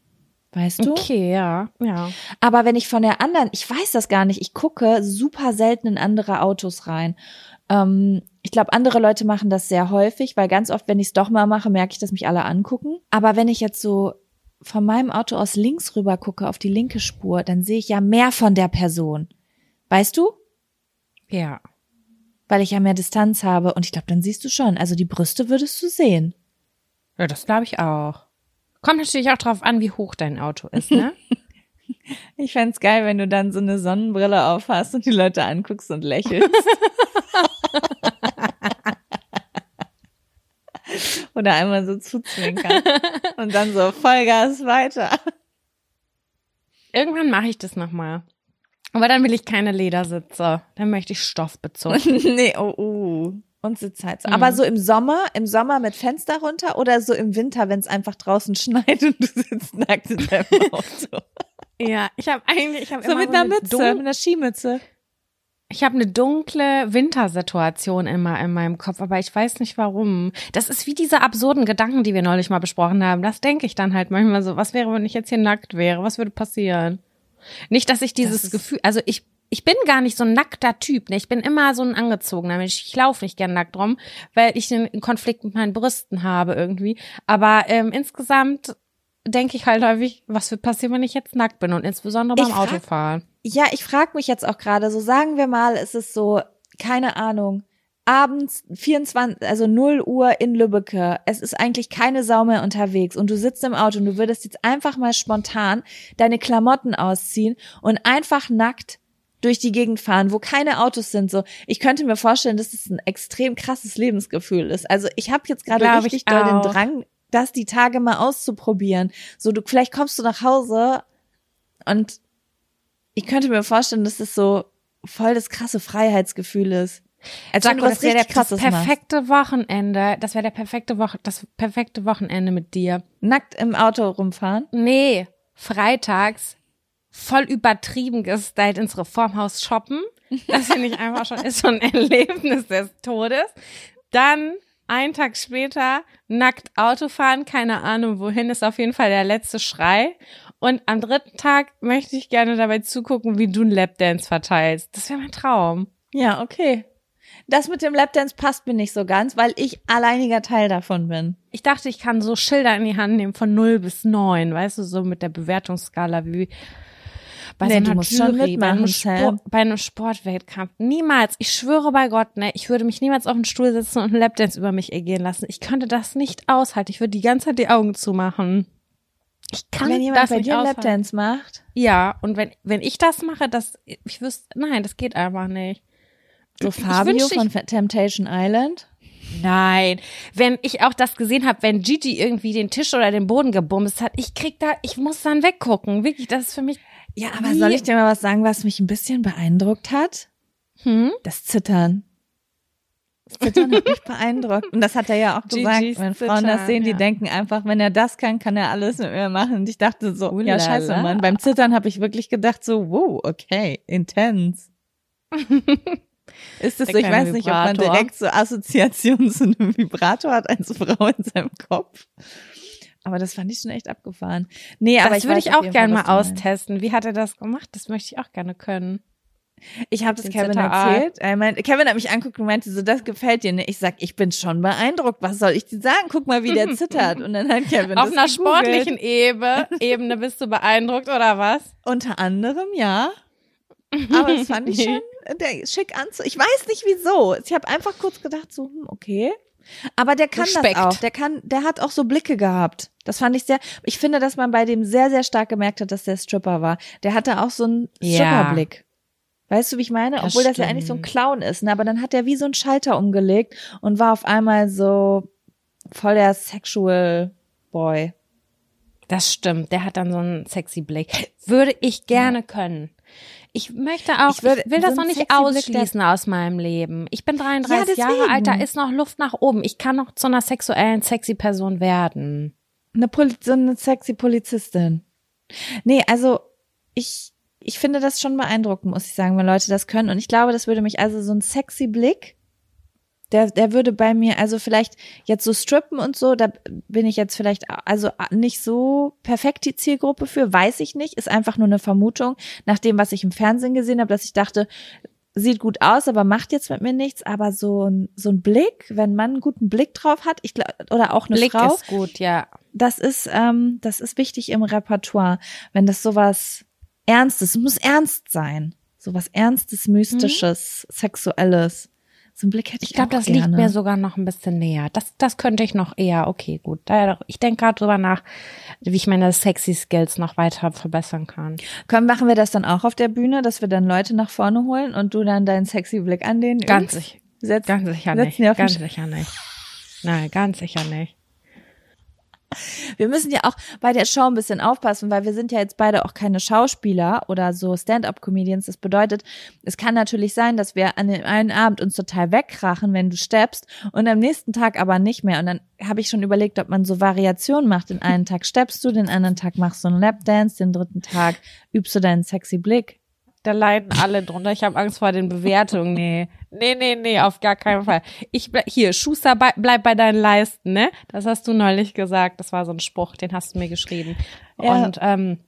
Weißt du? Okay, ja, ja. Aber wenn ich von der anderen, ich weiß das gar nicht, ich gucke super selten in andere Autos rein. Ähm, ich glaube, andere Leute machen das sehr häufig, weil ganz oft, wenn ich es doch mal mache, merke ich, dass mich alle angucken. Aber wenn ich jetzt so von meinem Auto aus links rüber gucke auf die linke Spur, dann sehe ich ja mehr von der Person. Weißt du? Ja. Weil ich ja mehr Distanz habe. Und ich glaube, dann siehst du schon. Also die Brüste würdest du sehen. Ja, das glaube ich auch. Kommt natürlich auch drauf an, wie hoch dein Auto ist, ne? Ich fänd's geil, wenn du dann so eine Sonnenbrille aufhast und die Leute anguckst und lächelst. Oder einmal so zuzwinkern. Und dann so Vollgas weiter. Irgendwann mache ich das nochmal. Aber dann will ich keine Ledersitze. Dann möchte ich stoffbezogen. nee, oh, oh. Und Sitzheizung. Aber so im Sommer, im Sommer mit Fenster runter oder so im Winter, wenn es einfach draußen schneit und du sitzt nackt in deinem Auto. ja, ich habe eigentlich, ich habe so immer mit so einer eine Mütze, mit einer Skimütze. Ich habe eine dunkle Wintersituation immer in meinem Kopf, aber ich weiß nicht warum. Das ist wie diese absurden Gedanken, die wir neulich mal besprochen haben. Das denke ich dann halt manchmal so. Was wäre, wenn ich jetzt hier nackt wäre? Was würde passieren? Nicht, dass ich dieses ist- Gefühl, also ich, ich bin gar nicht so ein nackter Typ. Ne? Ich bin immer so ein angezogener Mensch. Ich laufe nicht gern nackt rum, weil ich einen Konflikt mit meinen Brüsten habe irgendwie. Aber ähm, insgesamt denke ich halt häufig, was wird passieren, wenn ich jetzt nackt bin und insbesondere beim frag- Autofahren. Ja, ich frage mich jetzt auch gerade, so sagen wir mal, es ist so, keine Ahnung, abends 24, also 0 Uhr in Lübbecke. Es ist eigentlich keine Sau mehr unterwegs und du sitzt im Auto und du würdest jetzt einfach mal spontan deine Klamotten ausziehen und einfach nackt durch die Gegend fahren, wo keine Autos sind. So, ich könnte mir vorstellen, dass es ein extrem krasses Lebensgefühl ist. Also ich habe jetzt gerade richtig doll den. Drang, das die Tage mal auszuprobieren. So, du vielleicht kommst du nach Hause und ich könnte mir vorstellen, dass es so voll das krasse Freiheitsgefühl ist. Als Sag das wäre der krasses machst. perfekte Wochenende. Das wäre der perfekte Woche, das perfekte Wochenende mit dir. Nackt im Auto rumfahren. Nee, freitags voll übertrieben gestylt ins Reformhaus shoppen. Das finde ich einfach schon, ist schon ein Erlebnis des Todes. Dann einen Tag später nackt Auto fahren, keine Ahnung wohin, ist auf jeden Fall der letzte Schrei. Und am dritten Tag möchte ich gerne dabei zugucken, wie du einen Lapdance verteilst. Das wäre mein Traum. Ja, okay. Das mit dem Lapdance passt mir nicht so ganz, weil ich alleiniger Teil davon bin. Ich dachte, ich kann so Schilder in die Hand nehmen von 0 bis 9, weißt du, so mit der Bewertungsskala wie bei Nee, so einer Jury, bei einem, Sam. bei einem Sportweltkampf. Niemals, ich schwöre bei Gott, ne, ich würde mich niemals auf den Stuhl setzen und einen Lapdance über mich ergehen lassen. Ich könnte das nicht aushalten. Ich würde die ganze Zeit die Augen zumachen. Ich kann Wenn jemand das bei dir. Lapdance macht, Ja, und wenn, wenn ich das mache, das, ich wüsste, nein, das geht einfach nicht. so Ich Fabio wünschte, ich- von Temptation Island. Nein, wenn ich auch das gesehen habe, wenn Gigi irgendwie den Tisch oder den Boden gebumst hat, ich krieg da, ich muss dann weggucken. Wirklich, das ist für mich. Ja, aber soll ich dir mal was sagen, was mich ein bisschen beeindruckt hat? Hm? Das Zittern. Das Zittern hat mich beeindruckt. Und das hat er ja auch gesagt. Gigi's Wenn Frauen das Zittern, sehen, die ja. denken einfach, wenn er das kann, kann er alles mit mir machen. Und ich dachte so, Ulala. ja, scheiße, Mann. Beim Zittern habe ich wirklich gedacht so, wow, okay, intens. Ist es ich weiß nicht, ob man direkt so Assoziationen zu einem Vibrator hat als Frau in seinem Kopf. Aber das fand ich schon echt abgefahren. Nee, aber das ich würde ich auch gerne mal austesten. Wie hat er das gemacht? Das möchte ich auch gerne können. Ich habe das Den Kevin erzählt. Er meint, Kevin hat mich angeguckt und meinte so, das gefällt dir nicht. Ich sag, ich bin schon beeindruckt. Was soll ich dir sagen? Guck mal, wie der zittert. Und dann hat Kevin Auf einer gegoogelt. sportlichen Ebene, Ebene bist du beeindruckt oder was? Unter anderem, ja. Aber das fand ich schon der ist schick anzu. Ich weiß nicht wieso. Ich habe einfach kurz gedacht so, hm, okay. Aber der kann Respekt. das auch. Der kann, der hat auch so Blicke gehabt. Das fand ich sehr. Ich finde, dass man bei dem sehr, sehr stark gemerkt hat, dass der Stripper war. Der hatte auch so einen Ja. Stripperblick. Weißt du, wie ich meine? Das Obwohl das ja eigentlich so ein stimmt. Clown ist, ne? Aber dann hat er wie so einen Schalter umgelegt und war auf einmal so voll der Sexual Boy. Das stimmt, der hat dann so einen sexy Blick. Würde ich gerne können. Ich möchte auch, ich, Ich würde- will das noch nicht sexy Blick, ausschließen aus meinem Leben. Ich bin 33 Ja, Jahre alt, da ist noch Luft nach oben. Ich kann noch zu einer sexuellen, sexy Person werden. Eine Poli so eine sexy Polizistin. Nee, also ich, ich finde das schon beeindruckend, muss ich sagen, wenn Leute das können. Und ich glaube, das würde mich also so ein sexy Blick, der, der würde bei mir, also vielleicht jetzt so strippen und so, da bin ich jetzt vielleicht also nicht so perfekt die Zielgruppe für, weiß ich nicht, ist einfach nur eine Vermutung, nach dem, was ich im Fernsehen gesehen habe, dass ich dachte, sieht gut aus, aber macht jetzt mit mir nichts, aber so ein, so ein Blick, wenn man einen guten Blick drauf hat, ich glaube, oder auch eine Blick Frau, ist gut, ja. das ist, ähm, das ist wichtig im Repertoire, wenn das sowas Ernstes, es muss ernst sein, sowas Ernstes, Mystisches, Sexuelles. So einen Blick hätte ich, Ich glaube, das liegt gerne. mir sogar noch ein bisschen näher. Das, das könnte ich noch eher, okay, gut. Da, ich denke gerade drüber nach, wie ich meine sexy Skills noch weiter verbessern kann. Können, machen wir das dann auch auf der Bühne, dass wir dann Leute nach vorne holen und du dann deinen sexy Blick an denen Ganz sicher. Setz, Ganz sicher nicht. den Ganz sicher nicht. Nein, ganz sicher nicht. Wir müssen ja auch bei der Show ein bisschen aufpassen, weil wir sind ja jetzt beide auch keine Schauspieler oder so Stand-up-Comedians. Das bedeutet, es kann natürlich sein, dass wir an dem einen Abend uns total wegkrachen, wenn du steppst und am nächsten Tag aber nicht mehr. Und dann habe ich schon überlegt, ob man so Variationen macht. Den einen Tag steppst du, den anderen Tag machst du einen Lapdance, den dritten Tag übst du deinen sexy Blick. Da leiden alle drunter. Ich habe Angst vor den Bewertungen. Nee. Nee, nee, nee, auf gar keinen Fall. Ich bleib, hier, Schuster, bei, bleib bei deinen Leisten, ne? Das hast du neulich gesagt. Das war so ein Spruch, den hast du mir geschrieben. Ja. Und ähm,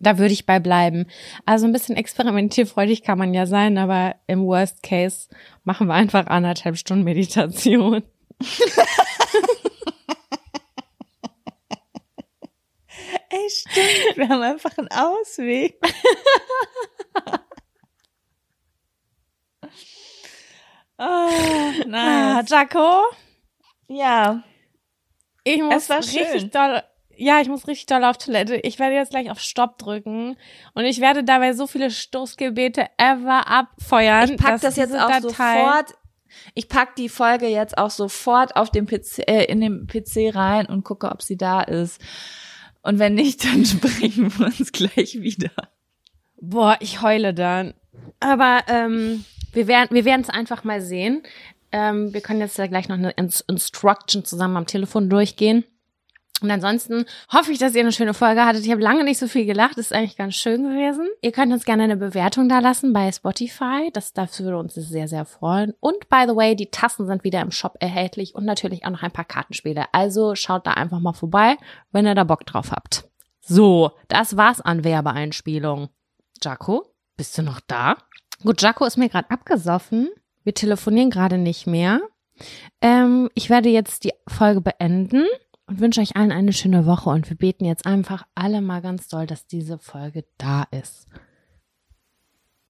da würde ich bei bleiben. Also ein bisschen experimentierfreudig kann man ja sein, aber im Worst Case machen wir einfach anderthalb Stunden Meditation. Ey, stimmt, wir haben einfach einen Ausweg. oh, Ah, nice. Jaco, Ja, ich muss Es war richtig schön. doll, ja, ich muss richtig doll auf Toilette. Ich werde jetzt gleich auf Stopp drücken und ich werde dabei so viele Stoßgebete ever abfeuern. ich pack das jetzt auch Datei- sofort. Ich pack die Folge jetzt auch sofort auf dem PC, äh, in den PC rein und gucke, ob sie da ist. Und wenn nicht, dann sprechen wir uns gleich wieder. Boah, ich heule dann. Aber ähm, wir werden wir werden es einfach mal sehen. Ähm, wir können jetzt ja gleich noch eine Ins Instruction zusammen am Telefon durchgehen. Und ansonsten hoffe ich, dass ihr eine schöne Folge hattet. Ich habe lange nicht so viel gelacht. Das ist eigentlich ganz schön gewesen. Ihr könnt uns gerne eine Bewertung da lassen bei Spotify. Das, das würde uns sehr, sehr freuen. Und by the way, die Tassen sind wieder im Shop erhältlich und natürlich auch noch ein paar Kartenspiele. Also schaut da einfach mal vorbei, wenn ihr da Bock drauf habt. So, das war's an Werbeeinspielung. Jaco, bist du noch da? Gut, Jaco ist mir gerade abgesoffen. Wir telefonieren gerade nicht mehr. Ähm, ich werde jetzt die Folge beenden und wünsche euch allen eine schöne Woche und wir beten jetzt einfach alle mal ganz doll, dass diese Folge da ist.